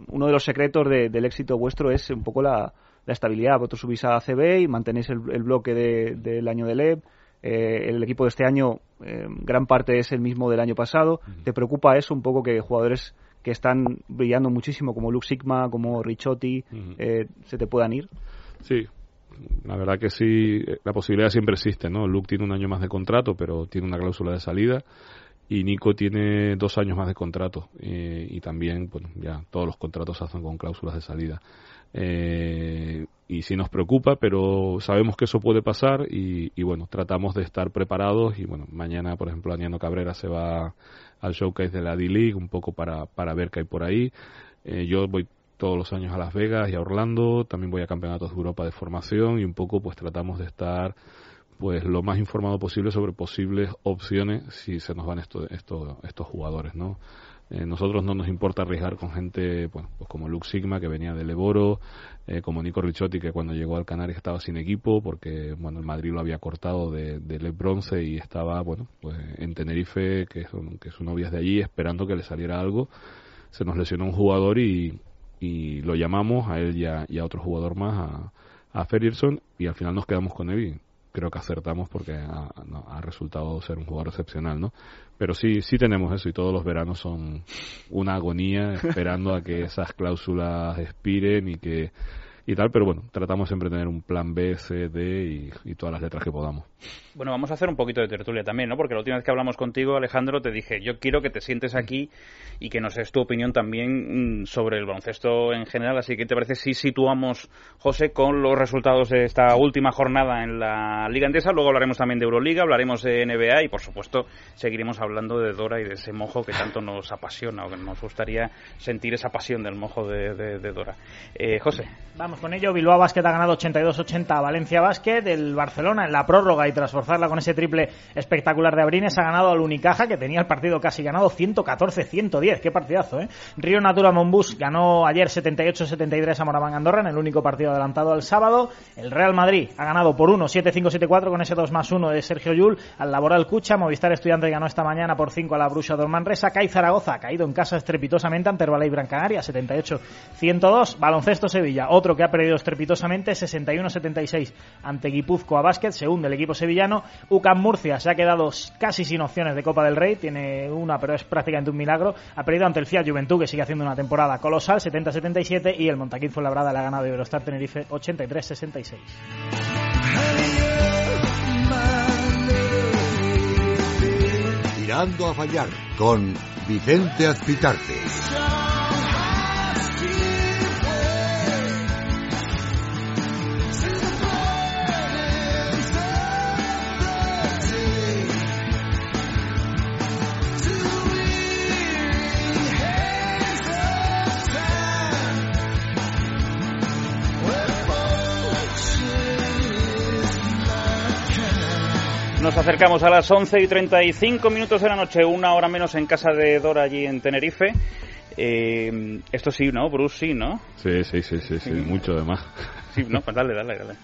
uno de los secretos de- del éxito vuestro es un poco la, la estabilidad. Vosotros subís a ACB y mantenéis el, el bloque de- del año de LEB. Eh, el equipo de este año, eh, gran parte es el mismo del año pasado. ¿Te preocupa eso un poco que jugadores que están brillando muchísimo, como Luke Sigma, como Richotti, eh, se te puedan ir? Sí, la verdad que sí, eh, la posibilidad siempre existe, ¿no? Luke tiene un año más de contrato, pero tiene una cláusula de salida. Y Nico tiene dos años más de contrato. eh, y también, bueno, ya todos los contratos se hacen con cláusulas de salida. Eh, y sí nos preocupa, pero sabemos que eso puede pasar y, y bueno, tratamos de estar preparados. Y bueno, mañana, por ejemplo, Aniano Cabrera se va al showcase de la D-League un poco para, para ver qué hay por ahí. Eh, yo voy todos los años a Las Vegas y a Orlando, también voy a campeonatos de Europa de formación y un poco pues tratamos de estar pues lo más informado posible sobre posibles opciones si se nos van estos estos estos jugadores, ¿no? Eh, nosotros no nos importa arriesgar con gente bueno, pues como Luke Sigma que venía de Leboro, eh, como Nico Ricciotti que cuando llegó al Canarias estaba sin equipo porque bueno el Madrid lo había cortado de, de Bronce y estaba bueno pues en Tenerife que, son- que su novia es de allí esperando que le saliera algo. Se nos lesionó un jugador y, y lo llamamos a él y a, y a otro jugador más, a, a Ferguson, y al final nos quedamos con él y creo que acertamos porque ha, no, ha resultado ser un jugador excepcional, ¿no? Pero sí, sí tenemos eso y todos los veranos son una agonía [LAUGHS] esperando a que esas cláusulas expiren y que y tal, pero bueno, tratamos siempre de tener un plan B, C, D y, y todas las letras que podamos. Bueno, vamos a hacer un poquito de tertulia también, ¿no? Porque la última vez que hablamos contigo, Alejandro, te dije, yo quiero que te sientes aquí y que nos des tu opinión también mm, sobre el baloncesto en general. Así que, ¿te parece si situamos, José, con los resultados de esta última jornada en la Liga Endesa? Luego hablaremos también de Euroliga, hablaremos de NBA y, por supuesto, seguiremos hablando de Dora y de ese mojo que tanto nos apasiona o que nos gustaría sentir esa pasión del mojo de, de- de Dora. Eh, José. Vamos con ello. Bilbao Basket ha ganado 82-80 a Valencia Basket. El Barcelona en la prórroga y tras forzarla con ese triple espectacular de Abrines ha ganado al Unicaja que tenía el partido casi ganado 114-110. Qué partidazo, ¿eh? Río Natura Monbus ganó ayer 78-73 a Moraván Andorra en el único partido adelantado al sábado. El Real Madrid ha ganado por 1 7-5-7-4 con ese 2 más 1 de Sergio Yul al Laboral Cucha. Movistar Estudiantes ganó esta mañana por 5 a la Bruxa de Manresa. CAI Zaragoza ha caído en casa estrepitosamente ante Herbalife Gran Canaria 78-102. Baloncesto Sevilla, otro que ha perdido estrepitosamente 61-76 ante Guipúzcoa Basket, se hunde el equipo sevillano. UCAM Murcia se ha quedado casi sin opciones de Copa del Rey, tiene una pero es prácticamente un milagro. Ha perdido ante el Fiat Juventud que sigue haciendo una temporada colosal 70-77 y el Montaquín Fuenlabrada le ha ganado a Eurostar Tenerife 83-66. Tirando a fallar con Vicente Azpitarte. Nos acercamos a las 11 y 35 minutos de la noche, una hora menos en casa de Dora allí en Tenerife. Eh, esto sí, ¿no? Bruce sí, ¿no? Sí, sí, sí, sí, sí, mucho además. Sí, no, pues dale, dale, dale.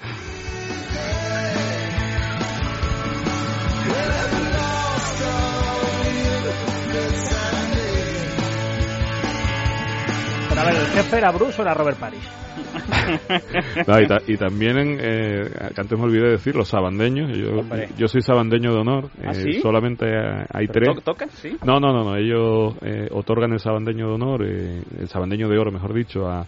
Pero a ver, ¿el jefe era Bruce o era Robert Paris? No, y, ta- y también, eh, que antes me olvidé de decir, los sabandeños. Yo, Hombre. yo soy sabandeño de honor. ¿Ah, eh, sí? Solamente hay ¿Pero tres. to- tocan? Sí. No, no, no, no. Ellos eh, otorgan el sabandeño de honor, eh, el sabandeño de oro, mejor dicho, a,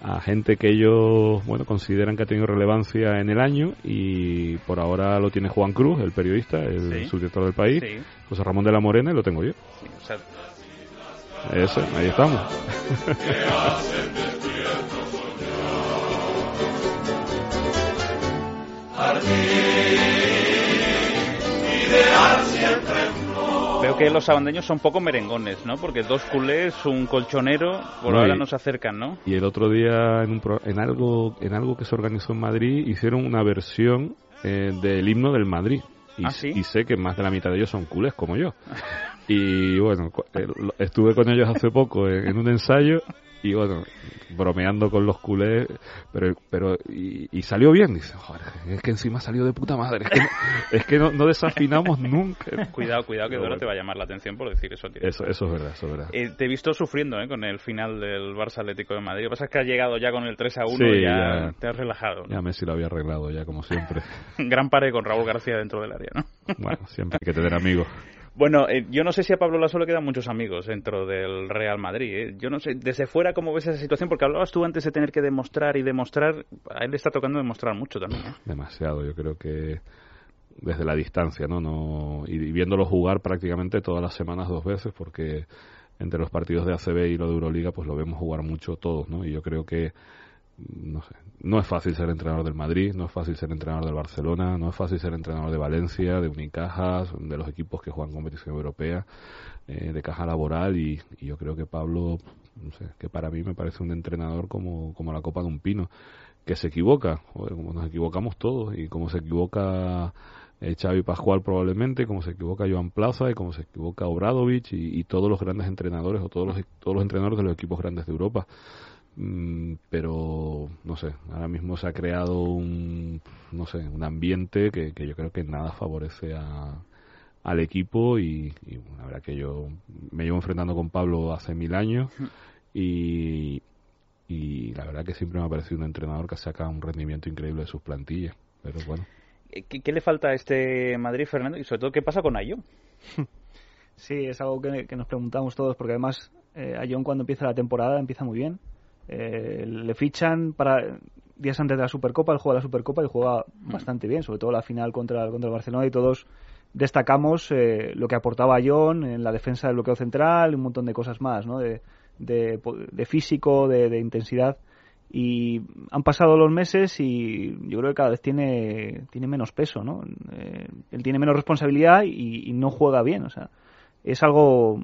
a gente que ellos, bueno, consideran que ha tenido relevancia en el año y por ahora lo tiene Juan Cruz, el periodista, el Sí. subdirector del país. Sí. José Ramón de la Morena y lo tengo yo. Sí, o sea, Ese, ahí estamos. [LAUGHS] Veo que los sabandeños son poco merengones, ¿no? Porque dos culés, un colchonero, por No, ahora y- no se acercan, ¿no? Y el otro día en, un pro- en algo en algo que se organizó en Madrid hicieron una versión eh, del himno del Madrid. Y, ¿Ah, sí? y sé que más de la mitad de ellos son culés como yo. Y bueno, eh, estuve con ellos hace poco en, en un ensayo y bueno, bromeando con los culés, pero pero y, y salió bien. Dice, joder, es que encima salió de puta madre. Es que no, [LAUGHS] es que no, no desafinamos nunca. [LAUGHS] Cuidado, cuidado, que Dora bueno. te va a llamar la atención por decir eso. tío. Eso, eso es verdad, eso es verdad. Eh, te he visto sufriendo ¿eh? con el final del Barça Atlético de Madrid. Lo que pasa es que has llegado ya con el 3 a 1 Sí, y ya, ya. te has relajado. ¿no? Ya Messi lo había arreglado ya como siempre. [LAUGHS] Gran pared con Raúl García dentro del área, ¿no? Bueno, siempre hay que tener amigos. Bueno, eh, yo no sé si a Pablo Lasso le quedan muchos amigos dentro del Real Madrid. ¿eh? Yo no sé, desde fuera, ¿cómo ves esa situación? Porque hablabas tú antes de tener que demostrar y demostrar. A él le está tocando demostrar mucho también. ¿eh? demasiado. Yo creo que desde la distancia, ¿no? no y viéndolo jugar prácticamente todas las semanas dos veces, porque entre los partidos de ACB y lo de Euroliga, pues lo vemos jugar mucho todos, ¿no? Y yo creo que no sé, no es fácil ser entrenador del Madrid, no es fácil ser entrenador del Barcelona, no es fácil ser entrenador de Valencia, de Unicajas, de los equipos que juegan competición europea, eh, de caja laboral y, y yo creo que Pablo, no sé, que para mí me parece un entrenador como, como la copa de un pino, que se equivoca, como nos equivocamos todos y como se equivoca eh, Xavi Pascual probablemente, como se equivoca Joan Plaza y como se equivoca Obradovic y, y todos los grandes entrenadores o todos los, todos los entrenadores de los equipos grandes de Europa. Mm, pero no sé, ahora mismo se ha creado un, no sé, un ambiente que, que yo creo que nada favorece a, al equipo y, y la verdad que yo me llevo enfrentando con Pablo hace mil años y, y la verdad que siempre me ha parecido un entrenador que saca un rendimiento increíble de sus plantillas, pero bueno. Eh, ¿Qué, qué le falta a este Madrid, Fernando? Y sobre todo, ¿qué pasa con Ayón? [LAUGHS] Sí, es algo que, que nos preguntamos todos, porque además eh, Ayón cuando empieza la temporada empieza muy bien. Eh, le fichan para días antes de la Supercopa, él juega la Supercopa y juega bastante bien, sobre todo la final contra, contra el Barcelona y todos destacamos eh, lo que aportaba Ayón en la defensa del bloqueo central y un montón de cosas más, ¿no? de, de, de físico, de, de intensidad. Y han pasado los meses y yo creo que cada vez tiene, tiene menos peso, ¿no? Eh, él tiene menos responsabilidad y, y no juega bien, o sea, es algo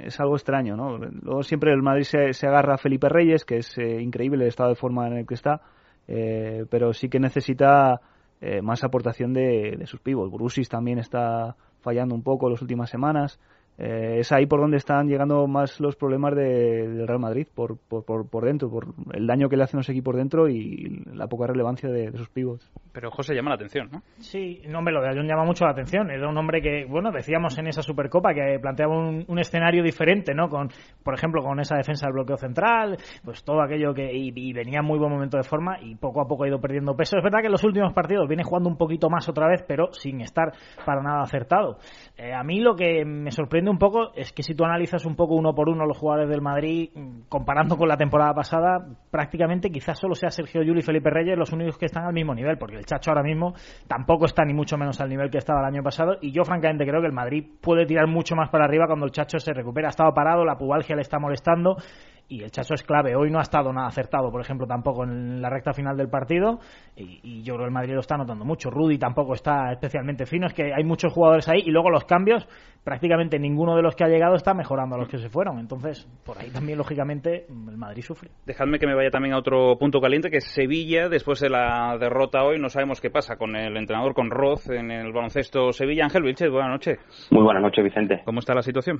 es algo extraño, ¿no? Luego siempre el Madrid se, se agarra a Felipe Reyes, que es eh, increíble el estado de forma en el que está, eh, pero sí que necesita eh, más aportación de, de sus pibos. Brusis también está fallando un poco las últimas semanas. Eh, es ahí por donde están llegando más los problemas de- del Real Madrid, por, por, por, por dentro, por el daño que le hacen los equipos dentro y la poca relevancia de, de sus pivots. Pero José llama la atención, ¿no? Sí, no, hombre, lo de Ayón llama mucho la atención. Era un hombre que, bueno, decíamos en esa Supercopa que planteaba un, un escenario diferente, ¿no? Con, por ejemplo, con esa defensa del bloqueo central, pues todo aquello que. Y, y venía en muy buen momento de forma y poco a poco ha ido perdiendo peso. Es verdad que en los últimos partidos viene jugando un poquito más otra vez, pero sin estar para nada acertado. Eh, a mí lo que me sorprende un poco es que si tú analizas un poco uno por uno los jugadores del Madrid, comparando con la temporada pasada, prácticamente quizás solo sea Sergio Yuli y Felipe Reyes los únicos que están al mismo nivel, porque el Chacho ahora mismo tampoco está ni mucho menos al nivel que estaba el año pasado. Y yo, francamente, creo que el Madrid puede tirar mucho más para arriba cuando el Chacho se recupera. Ha estado parado, la pubalgia le está molestando y el Chacho es clave. Hoy no ha estado nada acertado, por ejemplo, tampoco en la recta final del partido y, yo creo que el Madrid lo está notando mucho. Rudy tampoco está especialmente fino, es que hay muchos jugadores ahí y luego los cambios, prácticamente ninguno de los que ha llegado está mejorando a los que se fueron. Entonces, por ahí también, lógicamente, el Madrid sufre. Dejadme que me vaya también a otro punto caliente, que es Sevilla, después de la derrota hoy, no sabemos qué pasa con el entrenador, con Roz en el baloncesto Sevilla. Ángel Vilches, buenas noches. Muy buenas noches, Vicente. ¿Cómo está la situación?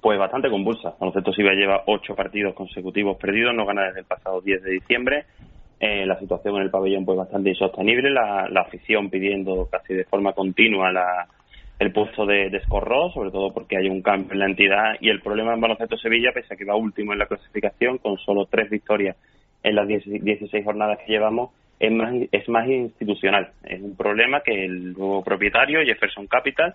Pues bastante convulsa. Baloncesto Sevilla lleva ocho partidos consecutivos perdidos, no gana desde el pasado 10 de diciembre. Eh, la situación en el pabellón pues bastante insostenible, la, afición pidiendo casi de forma continua la, el puesto de, de sobre todo porque hay un cambio en la entidad y el problema en Baloncesto Sevilla, pese a que va último en la clasificación con solo tres victorias en las 16 jornadas que llevamos, es más, es más institucional. Es un problema que el nuevo propietario, Jefferson Capital,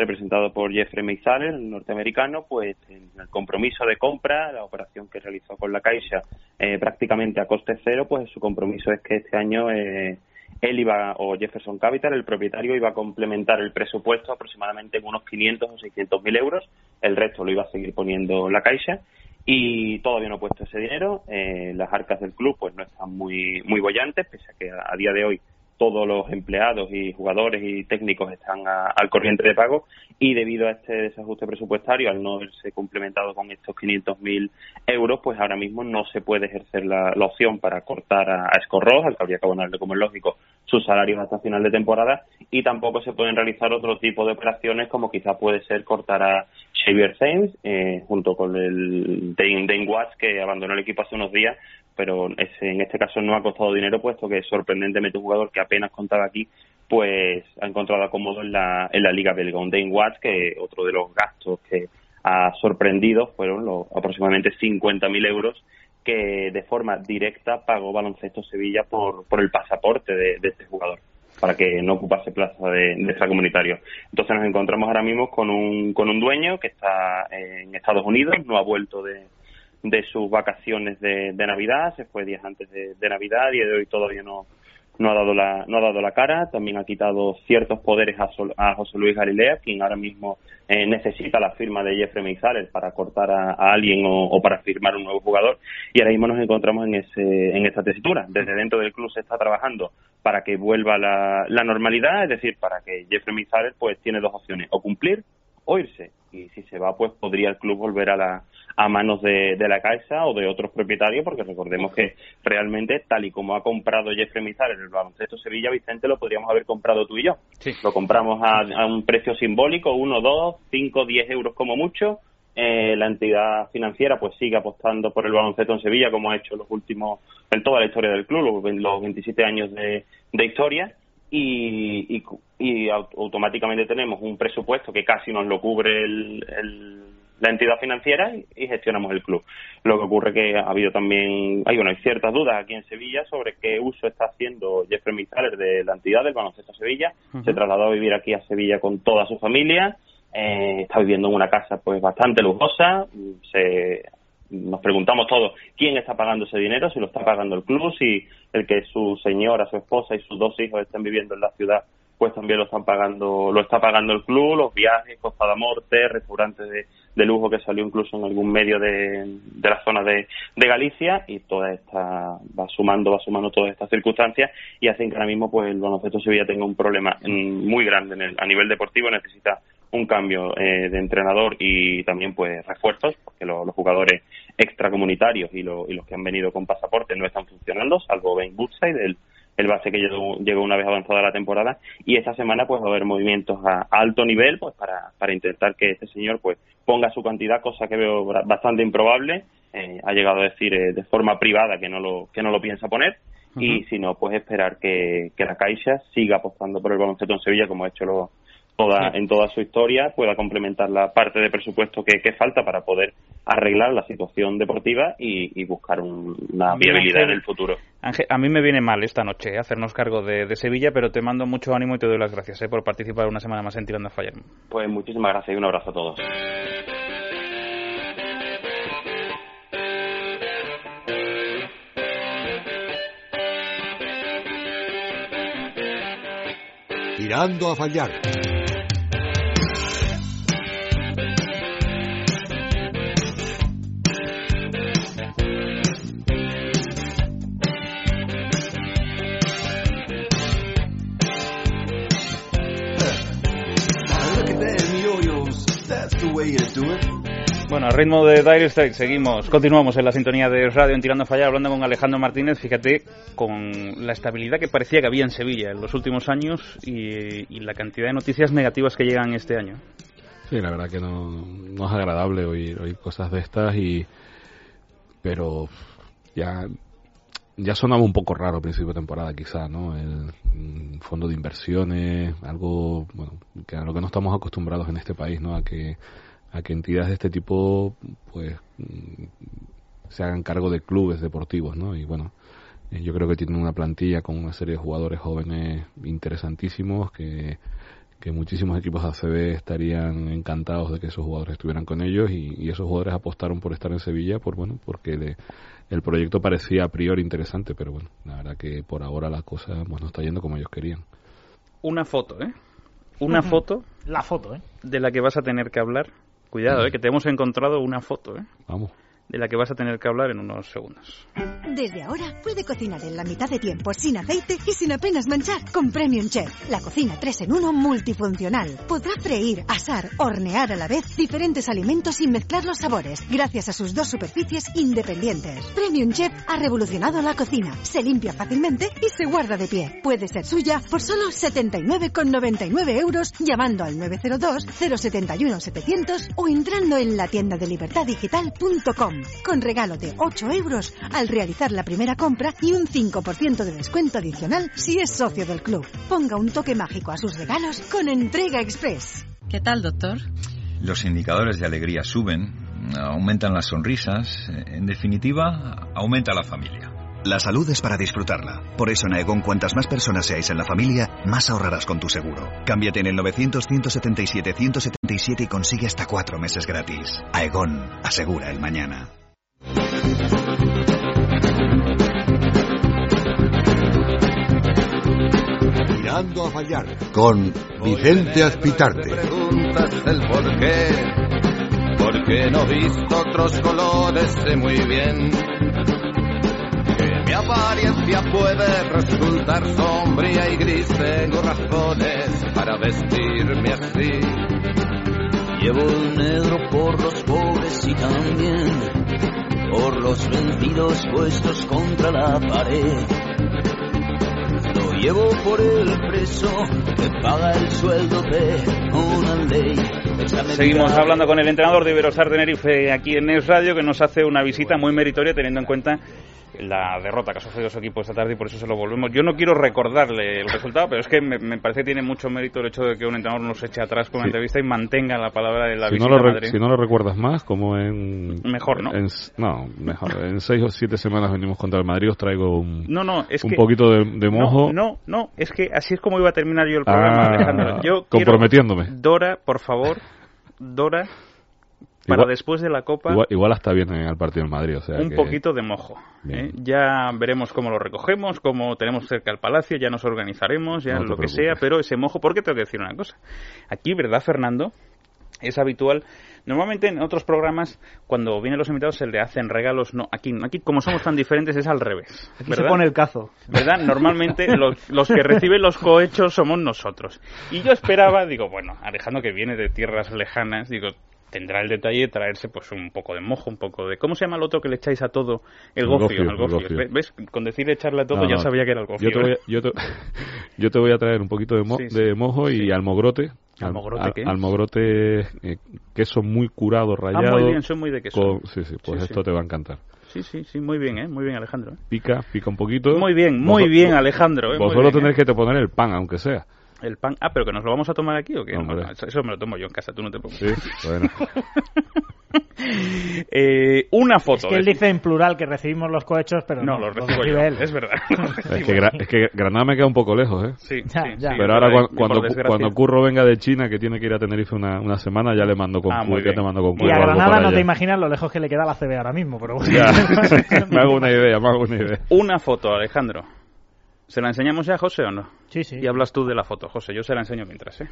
representado por Jeffrey Meizales, el norteamericano, pues en el compromiso de compra, la operación que realizó con la Caixa eh, prácticamente a coste cero, pues su compromiso es que este año eh, él iba, o Jefferson Capital, el propietario, iba a complementar el presupuesto aproximadamente en unos 500 o 600 mil euros, el resto lo iba a seguir poniendo la Caixa y todavía no ha puesto ese dinero, eh, las arcas del club pues no están muy, muy bollantes, pese a que a día de hoy todos los empleados y jugadores y técnicos están al corriente de pago y debido a este desajuste presupuestario, al no haberse complementado con estos 500.000 euros, pues ahora mismo no se puede ejercer la, opción para cortar a, a al que habría que abonarle, como es lógico, sus salarios hasta final de temporada y tampoco se pueden realizar otro tipo de operaciones como quizá puede ser cortar a Xavier Thames eh, junto con el Dane, Dane Watts que abandonó el equipo hace unos días pero en este caso no ha costado dinero, puesto que sorprendentemente un jugador que apenas contaba aquí, pues ha encontrado acomodo en la, en la Liga Belga. Un Dane Watts, que otro de los gastos que ha sorprendido fueron los aproximadamente 50.000 euros que de forma directa pagó Baloncesto Sevilla por, por el pasaporte de, este jugador para que no ocupase plaza de, de extracomunitario. Entonces nos encontramos ahora mismo con un, con un dueño que está en Estados Unidos, no ha vuelto de, de sus vacaciones de, Navidad, se fue días antes de, Navidad y de hoy todavía no, no ha dado la no ha dado la cara. También ha quitado ciertos poderes a, José Luis Galilea quien ahora mismo eh, necesita la firma de Jeffrey Meizales para cortar a, alguien o, para firmar un nuevo jugador. Y ahora mismo nos encontramos en ese en esta tesitura. Desde dentro del club se está trabajando para que vuelva la, normalidad es decir para que Jeffrey Meizales pues tiene dos opciones o cumplir o irse y si se va pues podría el club volver a la a manos de, la Caixa o de otros propietarios, porque recordemos que realmente, tal y como ha comprado Jeffrey Mizar en el baloncesto Sevilla, Vicente, lo podríamos haber comprado tú y yo. Lo compramos a, un precio simbólico, 1, 2, 5, 10 euros como mucho. Eh, la entidad financiera pues sigue apostando por el baloncesto en Sevilla, como ha hecho los últimos, en toda la historia del club, los, los 27 años de, historia. Y, y, automáticamente tenemos un presupuesto que casi nos lo cubre el la entidad financiera y, gestionamos el club. Lo que ocurre que ha habido también, hay bueno, hay ciertas dudas aquí en Sevilla sobre qué uso está haciendo Jeffrey Mizaler de la entidad del baloncesto Sevilla. Se trasladó a vivir aquí a Sevilla con toda su familia. Eh, está viviendo en una casa pues bastante lujosa. Se, nos preguntamos todos quién está pagando ese dinero, si lo está pagando el club, si el que su señora, su esposa y sus dos hijos estén viviendo en la ciudad pues también lo están pagando, lo está pagando el club, los viajes, Costa de Morte, restaurantes de, de lujo que salió incluso en algún medio de, de la zona de, de, Galicia y toda esta va sumando, va sumando todas estas circunstancias y hacen que ahora mismo pues el baloncesto Sevilla tenga un problema muy grande en el, a nivel deportivo, necesita un cambio eh, de entrenador y también pues refuerzos porque los jugadores extracomunitarios y, y los que han venido con pasaporte no están funcionando salvo Ben Woodside el el base que llegó, una vez avanzada la temporada. Y esta semana pues va a haber movimientos a, alto nivel pues para, para intentar que este señor pues ponga su cantidad cosa que veo bastante improbable. Eh, ha llegado a decir eh, de forma privada que no lo que no lo piensa poner. Y si no pues esperar que, que la Caixa siga apostando por el baloncesto en Sevilla como ha hecho los toda, en toda su historia, pueda complementar la parte de presupuesto que, que falta para poder arreglar la situación deportiva y, buscar una viabilidad en el futuro. Ángel, a mí me viene mal esta noche eh, hacernos cargo de, Sevilla, pero te mando mucho ánimo y te doy las gracias eh, por participar una semana más en Tirando a Fallar. Pues muchísimas gracias y un abrazo a todos. Tirando a fallar. Bueno, al ritmo de Dire Straits seguimos, continuamos en la sintonía de radio en Tirando a Fallar, hablando con Alejandro Martínez, fíjate, con la estabilidad que parecía que había en Sevilla en los últimos años y, la cantidad de noticias negativas que llegan este año. Sí, la verdad que no, no es agradable oír, oír cosas de estas y pero ya ya sonaba un poco raro a principio de temporada quizá, ¿no? El mm, fondo de inversiones, algo bueno, que a lo que no estamos acostumbrados en este país, ¿no? A que a que entidades de este tipo pues mm, se hagan cargo de clubes deportivos, ¿no? Y bueno, eh, yo creo que tienen una plantilla con una serie de jugadores jóvenes interesantísimos que, que muchísimos equipos ACB estarían encantados de que esos jugadores estuvieran con ellos y, esos jugadores apostaron por estar en Sevilla por bueno porque el proyecto parecía a priori interesante pero bueno la verdad que por ahora la cosa pues no está yendo como ellos querían. Una foto eh una foto la foto eh de la que vas a tener que hablar Cuidado, eh, que te hemos encontrado una foto, ¿eh? Vamos de la que vas a tener que hablar en unos segundos. Desde ahora puede cocinar en la mitad de tiempo sin aceite y sin apenas manchar con Premium Chef, la cocina 3 en 1 multifuncional. Podrá freír, asar, hornear a la vez diferentes alimentos sin mezclar los sabores, gracias a sus dos superficies independientes. Premium Chef ha revolucionado la cocina, se limpia fácilmente y se guarda de pie. Puede ser suya por solo 79,99 euros llamando al 902 071 700 o entrando en la tienda de libertaddigital.com con regalo de 8 euros al realizar la primera compra y un 5% de descuento adicional si es socio del club. Ponga un toque mágico a sus regalos con Entrega Express. ¿Qué tal, doctor? Los indicadores de alegría suben, aumentan las sonrisas, en definitiva, aumenta la familia. La salud es para disfrutarla. Por eso en Aegon, cuantas más personas seáis en la familia, más ahorrarás con tu seguro. Cámbiate en el 900-177-177 y consigue hasta cuatro meses gratis. Aegon, asegura el mañana. Mirando a fallar con Vicente Azpitarte. Preguntas el por qué, porque no visto otros colores, sé muy bien mi apariencia puede resultar sombría y gris, tengo razones para vestirme así. Llevo el negro por los pobres y también por los vencidos puestos contra la pared. Lo llevo por el preso que paga el sueldo de una ley. Seguimos hablando con el entrenador de Iberostar Tenerife aquí en Es Radio que nos hace una visita muy meritoria teniendo en cuenta la derrota que ha sufrido su equipo esta tarde y por eso se lo volvemos. Yo no quiero recordarle el resultado, pero es que me, parece que tiene mucho mérito el hecho de que un entrenador nos eche atrás con la entrevista y mantenga la palabra de la si visita no lo Si no lo recuerdas más, como en... Mejor, ¿no? no, mejor. en seis o siete semanas venimos contra el Madrid, os traigo un, no, no, es un poquito de, mojo. No, no, es que así es como iba a terminar yo el programa, ah, Alejandro. Yo comprometiéndome. Dora, por favor, Dora para después de la Copa. Igual, hasta bien en el partido en Madrid. O sea un poquito de mojo. ¿eh? Ya veremos cómo lo recogemos, cómo tenemos cerca el palacio, ya nos organizaremos, ya lo que sea, pero ese mojo, porque tengo que decir una cosa. Aquí, ¿verdad, Fernando? Es habitual. Normalmente en otros programas, cuando vienen los invitados, se le hacen regalos. No, aquí, aquí como somos tan diferentes, es al revés. Aquí se pone el cazo. ¿Verdad? Normalmente [LAUGHS] los, los, que reciben los cohechos somos nosotros. Y yo esperaba, digo, bueno, Alejandro que viene de tierras lejanas, digo, tendrá el detalle de traerse pues un poco de mojo, un poco de... ¿Cómo se llama el otro que le echáis a todo? El, gofio, el gofio. ¿Ves? Con decir echarle a todo ya sabía que era el gofio. Yo te, voy a, [LAUGHS] yo, te, voy a traer un poquito de, de mojo y almogrote. ¿Almogrote qué? Almogrote, eh, queso muy curado, rallado. Ah, muy bien, soy muy de queso. sí, sí, pues esto te va a encantar. Sí, sí, sí, muy bien, ¿eh? Muy bien, Alejandro. ¿eh? Pica, pica un poquito. Muy bien, muy bien, Alejandro. ¿eh? Vosotros tenéis ¿eh? que te poner el pan, aunque sea. El pan. Ah, pero que nos lo vamos a tomar aquí o qué? No, no, eso, me lo tomo yo en casa, tú no te pongas. Sí, bueno. [LAUGHS] [LAUGHS] Eh, una foto. Es que él de- dice en plural que recibimos los cohechos, pero No, no, los recibo yo, él. es verdad. [LAUGHS] Es que, es Granada me queda un poco lejos, ¿eh? Sí, Ya, sí, ya. sí, Pero ahora cuando, cuando Curro venga de China, que tiene que ir a Tenerife una, una semana, ya le mando con Ah, Curro, muy ya bien. te mando con Y a Granada no te imaginas lo lejos que le queda a la CB ahora mismo, pero bueno. Ya, [LAUGHS] me hago una idea, me hago una idea. Una foto, Alejandro. ¿Se la enseñamos ya, José, o no? Sí, sí. Y hablas tú de la foto, José. Yo se la enseño mientras, ¿eh?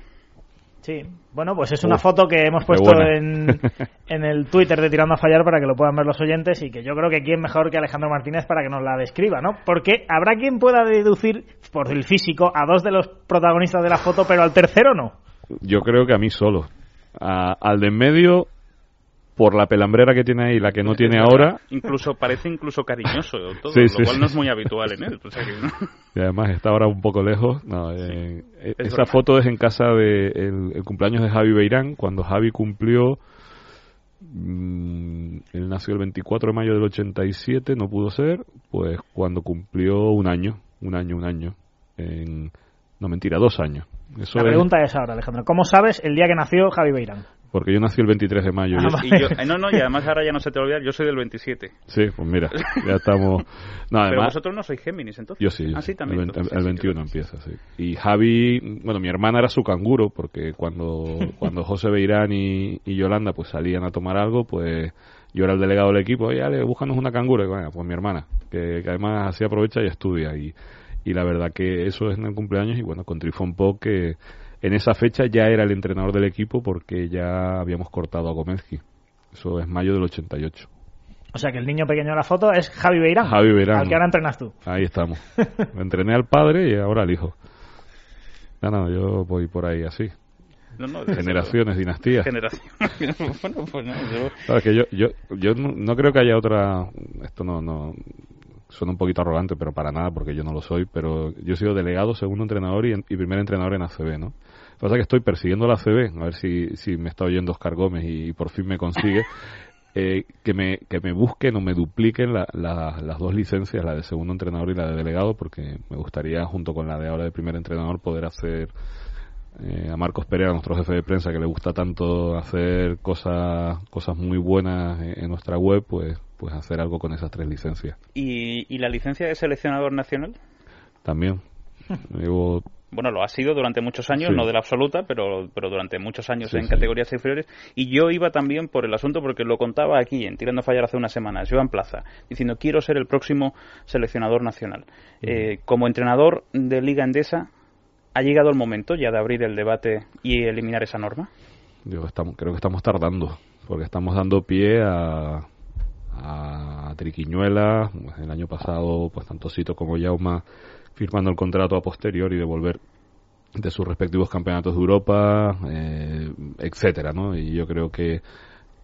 Sí, bueno, pues es una Uf, foto que hemos puesto en, [LAUGHS] en el Twitter de Tirando a Fallar para que lo puedan ver los oyentes y que yo creo que quién mejor que Alejandro Martínez para que nos la describa, ¿no? Porque habrá quien pueda deducir por el físico a dos de los protagonistas de la foto, pero al tercero no. Yo creo que a mí solo. A- al de en medio, por la pelambrera que tiene ahí, la que no tiene ahora. Incluso parece incluso cariñoso todo, Sí, lo sí, cual sí. no es muy habitual en él. O sea que, ¿no? [LAUGHS] y además está ahora un poco lejos. No, eh, eh, es esa broma. foto es en casa de el, el cumpleaños de Javi Beirán, cuando Javi cumplió. mm, él nació el 24 de mayo del 87, no pudo ser, pues cuando cumplió un año, un año, un año. En, no, mentira, dos años. Eso La es pregunta es ahora, Alejandro, ¿cómo sabes el día que nació Javi Beirán? Porque yo nací el 23 de mayo. Ah, vale. Y yo, no, no, y además ahora ya no se te olvida, yo soy del 27. Sí, pues mira, ya estamos. [LAUGHS] No, Pero además, vosotros no sois Géminis, entonces. Yo sí, Ah, sí. también. El, veinte- entonces, el sí, 21 empieza, sí. Y Javi, bueno, mi hermana era su canguro, porque cuando, [LAUGHS] cuando José Beirán y, y Yolanda pues salían a tomar algo, pues yo era el delegado del equipo, oye, Ale, búscanos una canguro. Y bueno, pues mi hermana, que, que además así aprovecha y estudia. Y, y la verdad que eso es en el cumpleaños y bueno, con Trifón Pop, que en esa fecha ya era el entrenador del equipo porque ya habíamos cortado a Gomezki. Eso es mayo del 88. O sea que el niño pequeño de la foto es Javi Beirán, Javi Beirán. al que ahora entrenas tú. Ahí estamos. [LAUGHS] Entrené al padre y ahora al hijo. No, no, yo voy por ahí así. No, no, Generaciones, luego. dinastías. Generaciones. [LAUGHS] bueno, pues no, yo- Claro, que yo, yo, yo no, no creo que haya otra. Esto no, no. Suena un poquito arrogante, pero para nada, porque yo no lo soy. Pero yo he sido delegado, segundo entrenador y, y primer entrenador en ACB, ¿no? Lo que pasa es que estoy persiguiendo la ACB, a ver si, si me está oyendo Oscar Gómez y, por fin me consigue. [LAUGHS] eh, que me que me busquen o me dupliquen la- la- las dos licencias, la de segundo entrenador y la de delegado, porque me gustaría, junto con la de ahora de primer entrenador, poder hacer eh, a Marcos Pereira, nuestro jefe de prensa, que le gusta tanto hacer cosas cosas muy buenas en, en nuestra web, pues pues hacer algo con esas tres licencias. ¿Y, ¿Y la licencia de seleccionador nacional? También. [LAUGHS] Llevo Bueno, lo ha sido durante muchos años, Sí. no de la absoluta, pero, pero durante muchos años Sí, en sí. categorías inferiores. Y yo iba también por el asunto, porque lo contaba aquí en Tirando a Fallar hace unas semanas, Joan Plaza, diciendo quiero ser el próximo seleccionador nacional. Eh, como entrenador de Liga Endesa, ¿ha llegado el momento ya de abrir el debate y eliminar esa norma? Yo estamos, creo que estamos tardando, porque estamos dando pie a, a Triquiñuela, pues, el año pasado, pues tanto Sito como Yauma firmando el contrato a posteriori de volver de sus respectivos campeonatos de Europa, eh, etcétera, ¿no? Y yo creo que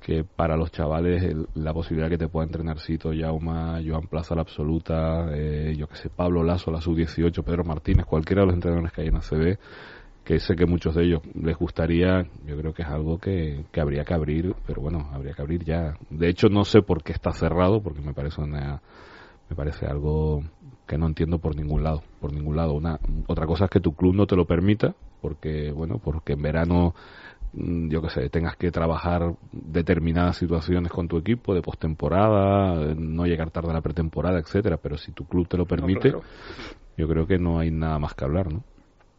que para los chavales el- la posibilidad que te pueda entrenar Sito, Yauma, Joan Plaza la absoluta, eh, yo que sé, Pablo Lazo, la sub-18, Pedro Martínez, cualquiera de los entrenadores que hay en ACB, que sé que muchos de ellos les gustaría, yo creo que es algo que, que habría que abrir, pero bueno, habría que abrir ya. De hecho, no sé por qué está cerrado, porque me parece una, me parece algo que no entiendo por ningún lado, por ningún lado. Una, otra cosa es que tu club no te lo permita, porque bueno, porque en verano mm, yo que sé, tengas que trabajar determinadas situaciones con tu equipo de postemporada, no llegar tarde a la pretemporada, etcétera, pero si tu club te lo permite, claro. yo creo que no hay nada más que hablar, ¿no?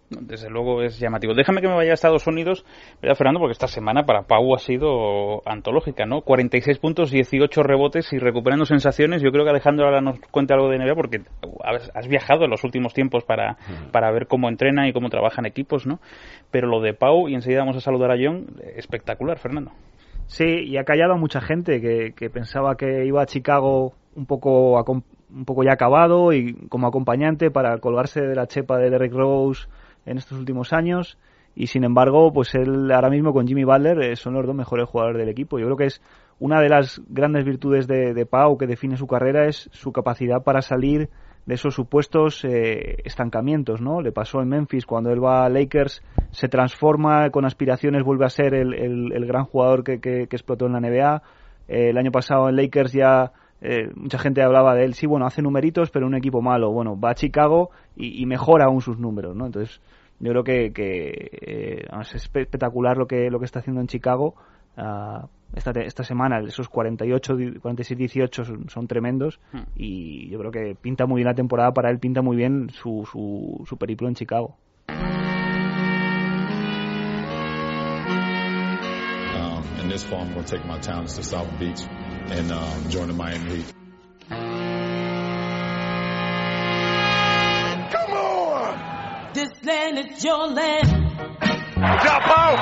Desde luego es llamativo. Déjame que me vaya a Estados Unidos, ¿verdad, Fernando? Porque esta semana para Pau ha sido antológica, ¿no? 46 puntos, 18 rebotes y recuperando sensaciones. Yo creo que Alejandro ahora nos cuente algo de NBA porque has viajado en los últimos tiempos para, para ver cómo entrena y cómo trabajan equipos, ¿no? Pero lo de Pau, y enseguida vamos a saludar a John, espectacular, Fernando. Sí, y ha callado a mucha gente que, que pensaba que iba a Chicago un poco, un poco ya acabado y como acompañante para colgarse de la chepa de Derrick Rose en estos últimos años. Y sin embargo, pues él ahora mismo con Jimmy Butler eh, son los dos mejores jugadores del equipo. Yo creo que es una de las grandes virtudes de, de Pau que define su carrera es su capacidad para salir de esos supuestos eh, estancamientos, ¿no? Le pasó en Memphis cuando él va a Lakers, se transforma con aspiraciones, vuelve a ser el, el- gran jugador que, que- que explotó en la NBA. Eh, el año pasado en Lakers ya eh, mucha gente hablaba de él, sí, bueno, hace numeritos, pero un equipo malo. Bueno, va a Chicago y, y mejora aún sus números, ¿no? Entonces, yo creo que, que eh, es espectacular lo que, lo que está haciendo en Chicago. Uh, esta, esta semana esos 48, 46-18 son, son, tremendos hmm. y yo creo que pinta muy bien la temporada para él, pinta muy bien su, su, su periplo en Chicago. Um, in this fall, I'm going to take my talents to South Beach and um, join the Miami Heat. This land is your land. Jump out!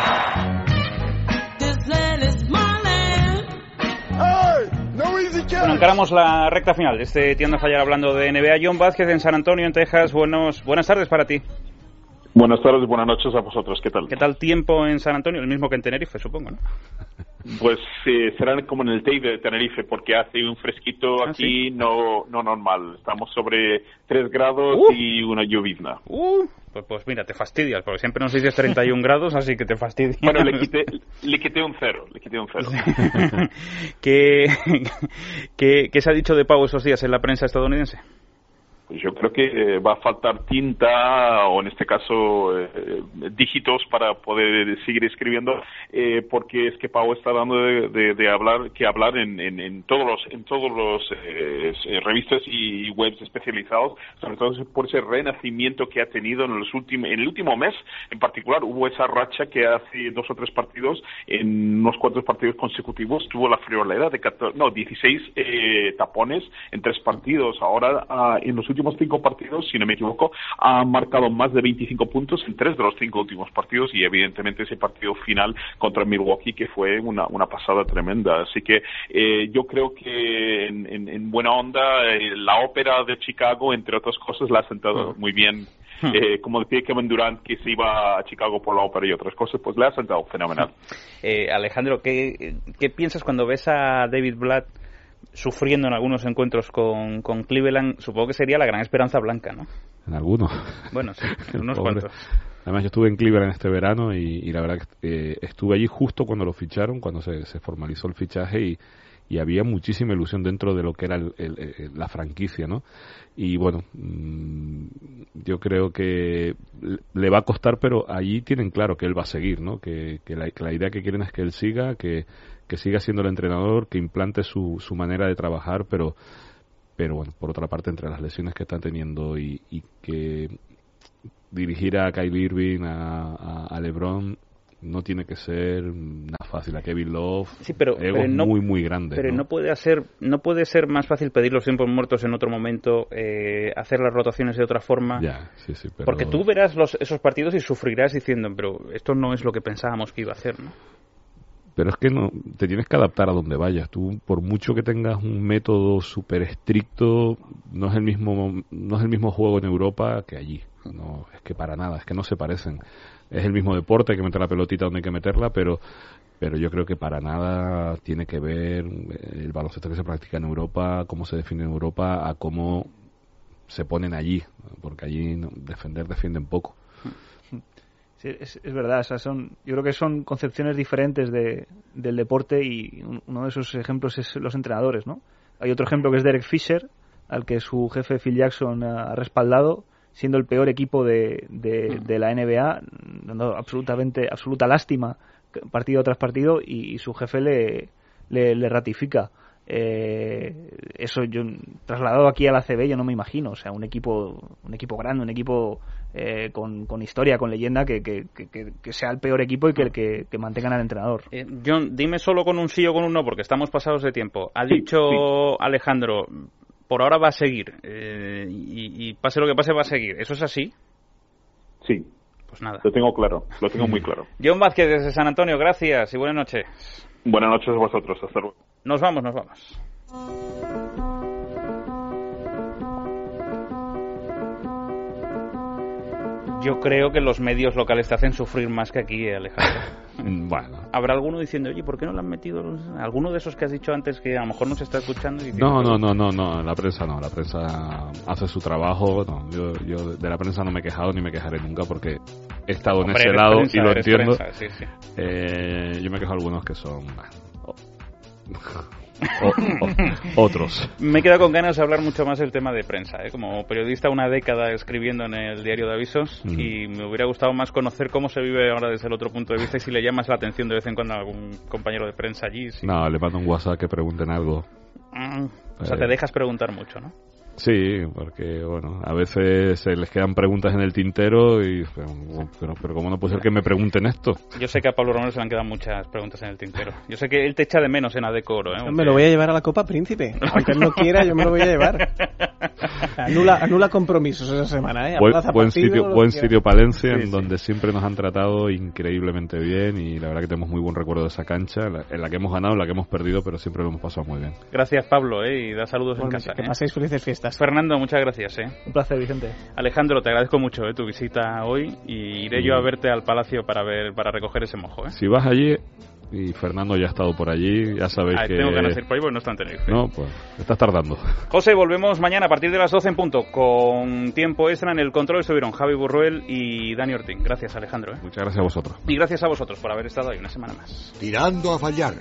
Bueno, encaramos la recta final de este Tienda Fallar hablando de NBA. John Vázquez en San Antonio, en Texas. Buenos, buenas tardes para ti. Buenas tardes, buenas noches a vosotros. ¿Qué tal? ¿Qué tal tiempo en San Antonio? El mismo que en Tenerife, supongo, ¿no? [LAUGHS] Pues eh, será como en el Teide de Tenerife, porque hace un fresquito ¿Ah, aquí no, no normal. Estamos sobre 3 grados Uh. y una llovizna. Uh, pues, pues mira, te fastidias, porque siempre nos dices 31 [LAUGHS] grados, así que te fastidias. Bueno, le quité, le quité un cero, le quité un cero. [LAUGHS] ¿Qué, qué, qué se ha dicho de Pau esos días en la prensa estadounidense? Pues yo creo que eh, va a faltar tinta o en este caso eh, dígitos para poder seguir escribiendo eh, porque es que Pau está dando de, de- hablar que hablar en, todos los en todos los eh, revistas y webs especializados sobre todo por ese renacimiento que ha tenido en los últimos en el último mes en particular. Hubo esa racha que hace dos o tres partidos en unos cuantos partidos consecutivos tuvo la friolera de 14, no 16 eh, tapones en tres partidos. Ahora ah, en los últimos cinco partidos si no me equivoco ha marcado más de 25 puntos en tres de los cinco últimos partidos y evidentemente ese partido final contra Milwaukee que fue una, una pasada tremenda. Así que eh, yo creo que en, en- en buena onda eh, la ópera de Chicago entre otras cosas la ha sentado muy bien. Eh, como decía Kevin Durant que se iba a Chicago por la ópera y otras cosas, pues le ha sentado fenomenal. Eh, Alejandro, ¿qué, ¿qué piensas cuando ves a David Blatt sufriendo en algunos encuentros con, con Cleveland? Supongo que sería la gran esperanza blanca, ¿no? En algunos. Bueno, sí, [LAUGHS] en unos cuantos. Además, yo estuve en Cleveland este verano y, y la verdad que eh, estuve allí justo cuando lo ficharon, cuando se, se formalizó el fichaje y, y había muchísima ilusión dentro de lo que era el- el- el- la franquicia, ¿no? Y bueno, mm, yo creo que le- le va a costar, pero allí tienen claro que él va a seguir, ¿no? Que, que la, que la idea que quieren es que él siga, que, que siga siendo el entrenador, que implante su, su manera de trabajar, pero pero bueno, por otra parte, entre las lesiones que están teniendo y, y que dirigir a Kylie Irving, a, a- a LeBron, no tiene que ser nada fácil. A Kevin Love, Sí, pero, no, muy, muy grandes. Pero ¿no? no puede hacer, no puede ser más fácil pedir los tiempos muertos en otro momento, eh, hacer las rotaciones de otra forma. Ya, sí, sí, pero- Porque tú verás los, esos partidos y sufrirás diciendo, pero esto no es lo que pensábamos que iba a hacer, ¿no? Pero es que no, te tienes que adaptar a donde vayas. Tú, por mucho que tengas un método súper estricto, no es el mismo, no es el mismo juego en Europa que allí. No, es que para nada, es que no se parecen. Es el mismo deporte, hay que meter la pelotita donde hay que meterla, pero, pero yo creo que para nada tiene que ver el baloncesto que se practica en Europa, cómo se define en Europa, a cómo se ponen allí, porque allí defender defienden poco. Sí, es, es verdad, o sea, son, yo creo que son concepciones diferentes de, del deporte y un- uno de esos ejemplos es los entrenadores, ¿no? Hay otro ejemplo que es Derek Fisher, al que su jefe Phil Jackson ha respaldado, siendo el peor equipo de, de, de la NBA, dando absolutamente absoluta lástima partido tras partido y, y su jefe le, le, le ratifica. Eh, eso yo trasladado aquí a la CB yo no me imagino, o sea, un equipo un equipo grande, un equipo eh, con, con historia, con leyenda, que, que, que- que sea el peor equipo y que, que, que mantengan al entrenador. Eh, John, dime solo con un sí o con un no, porque estamos pasados de tiempo. Ha dicho Alejandro, por ahora va a seguir, eh, y, y pase lo que pase va a seguir. ¿Eso es así? Sí. Pues nada. Lo tengo claro, lo tengo muy claro. [LAUGHS] John Vázquez desde San Antonio, gracias y buenas noches. Buenas noches a vosotros, hasta luego. Nos vamos, nos vamos. Yo creo que los medios locales te hacen sufrir más que aquí, Alejandro. [LAUGHS] Bueno. Habrá alguno diciendo, oye, ¿por qué no le han metido? los-?" Alguno de esos que has dicho antes que a lo mejor nos está escuchando y No, no, no, no, no, la prensa no, la prensa hace su trabajo, no, yo, yo de la prensa no me he quejado ni me quejaré nunca porque he estado en ese lado prensa, y lo entiendo. prensa, sí, sí. Eh, yo me quejo algunos que son... otros. Me he quedado con ganas de hablar mucho más del tema de prensa. ¿eh? Como periodista, una década escribiendo en el diario de avisos Mm. y me hubiera gustado más conocer cómo se vive ahora desde el otro punto de vista y si le llamas la atención de vez en cuando a algún compañero de prensa allí. si- No, le mando un WhatsApp que pregunten algo. Mm, O sea, Eh. te dejas preguntar mucho, ¿no? Sí, porque bueno, a veces se les quedan preguntas en el tintero y pero, pero, pero ¿cómo no puede ser que me pregunten esto? Yo sé que a Pablo Romero se le han quedado muchas preguntas en el tintero. Yo sé que él te echa de menos en Adecoro, ¿eh? Me lo voy a llevar a la Copa Príncipe. Aunque él no quiera, yo me lo voy a llevar. Anula, anula compromisos esa semana, ¿eh? Buen, buen sitio, buen sitio Palencia, Sí, en sí. donde siempre nos han tratado increíblemente bien y la verdad que tenemos muy buen recuerdo de esa cancha, en la que hemos ganado, en la que hemos perdido, pero siempre lo hemos pasado muy bien. Gracias, Pablo, ¿eh? Y da saludos en Igualmente, casa. que ¿eh? paséis felices fiestas. Fernando, muchas gracias, ¿eh? Un placer, Vicente. Alejandro, te agradezco mucho ¿eh? tu visita hoy y iré yo a verte al palacio para ver para recoger ese mojo. ¿eh? Si vas allí y Fernando ya ha estado por allí, ya sabéis Ah, que... Tengo ganas de ir por ahí porque no está en Tenerife. No, pues estás tardando. José, volvemos mañana a partir de las 12 en punto con tiempo extra en el control. Estuvieron Javi Burruel y Dani Ortín. Gracias, Alejandro. ¿eh? Muchas gracias a vosotros. Y gracias a vosotros por haber estado ahí una semana más. Tirando a fallar.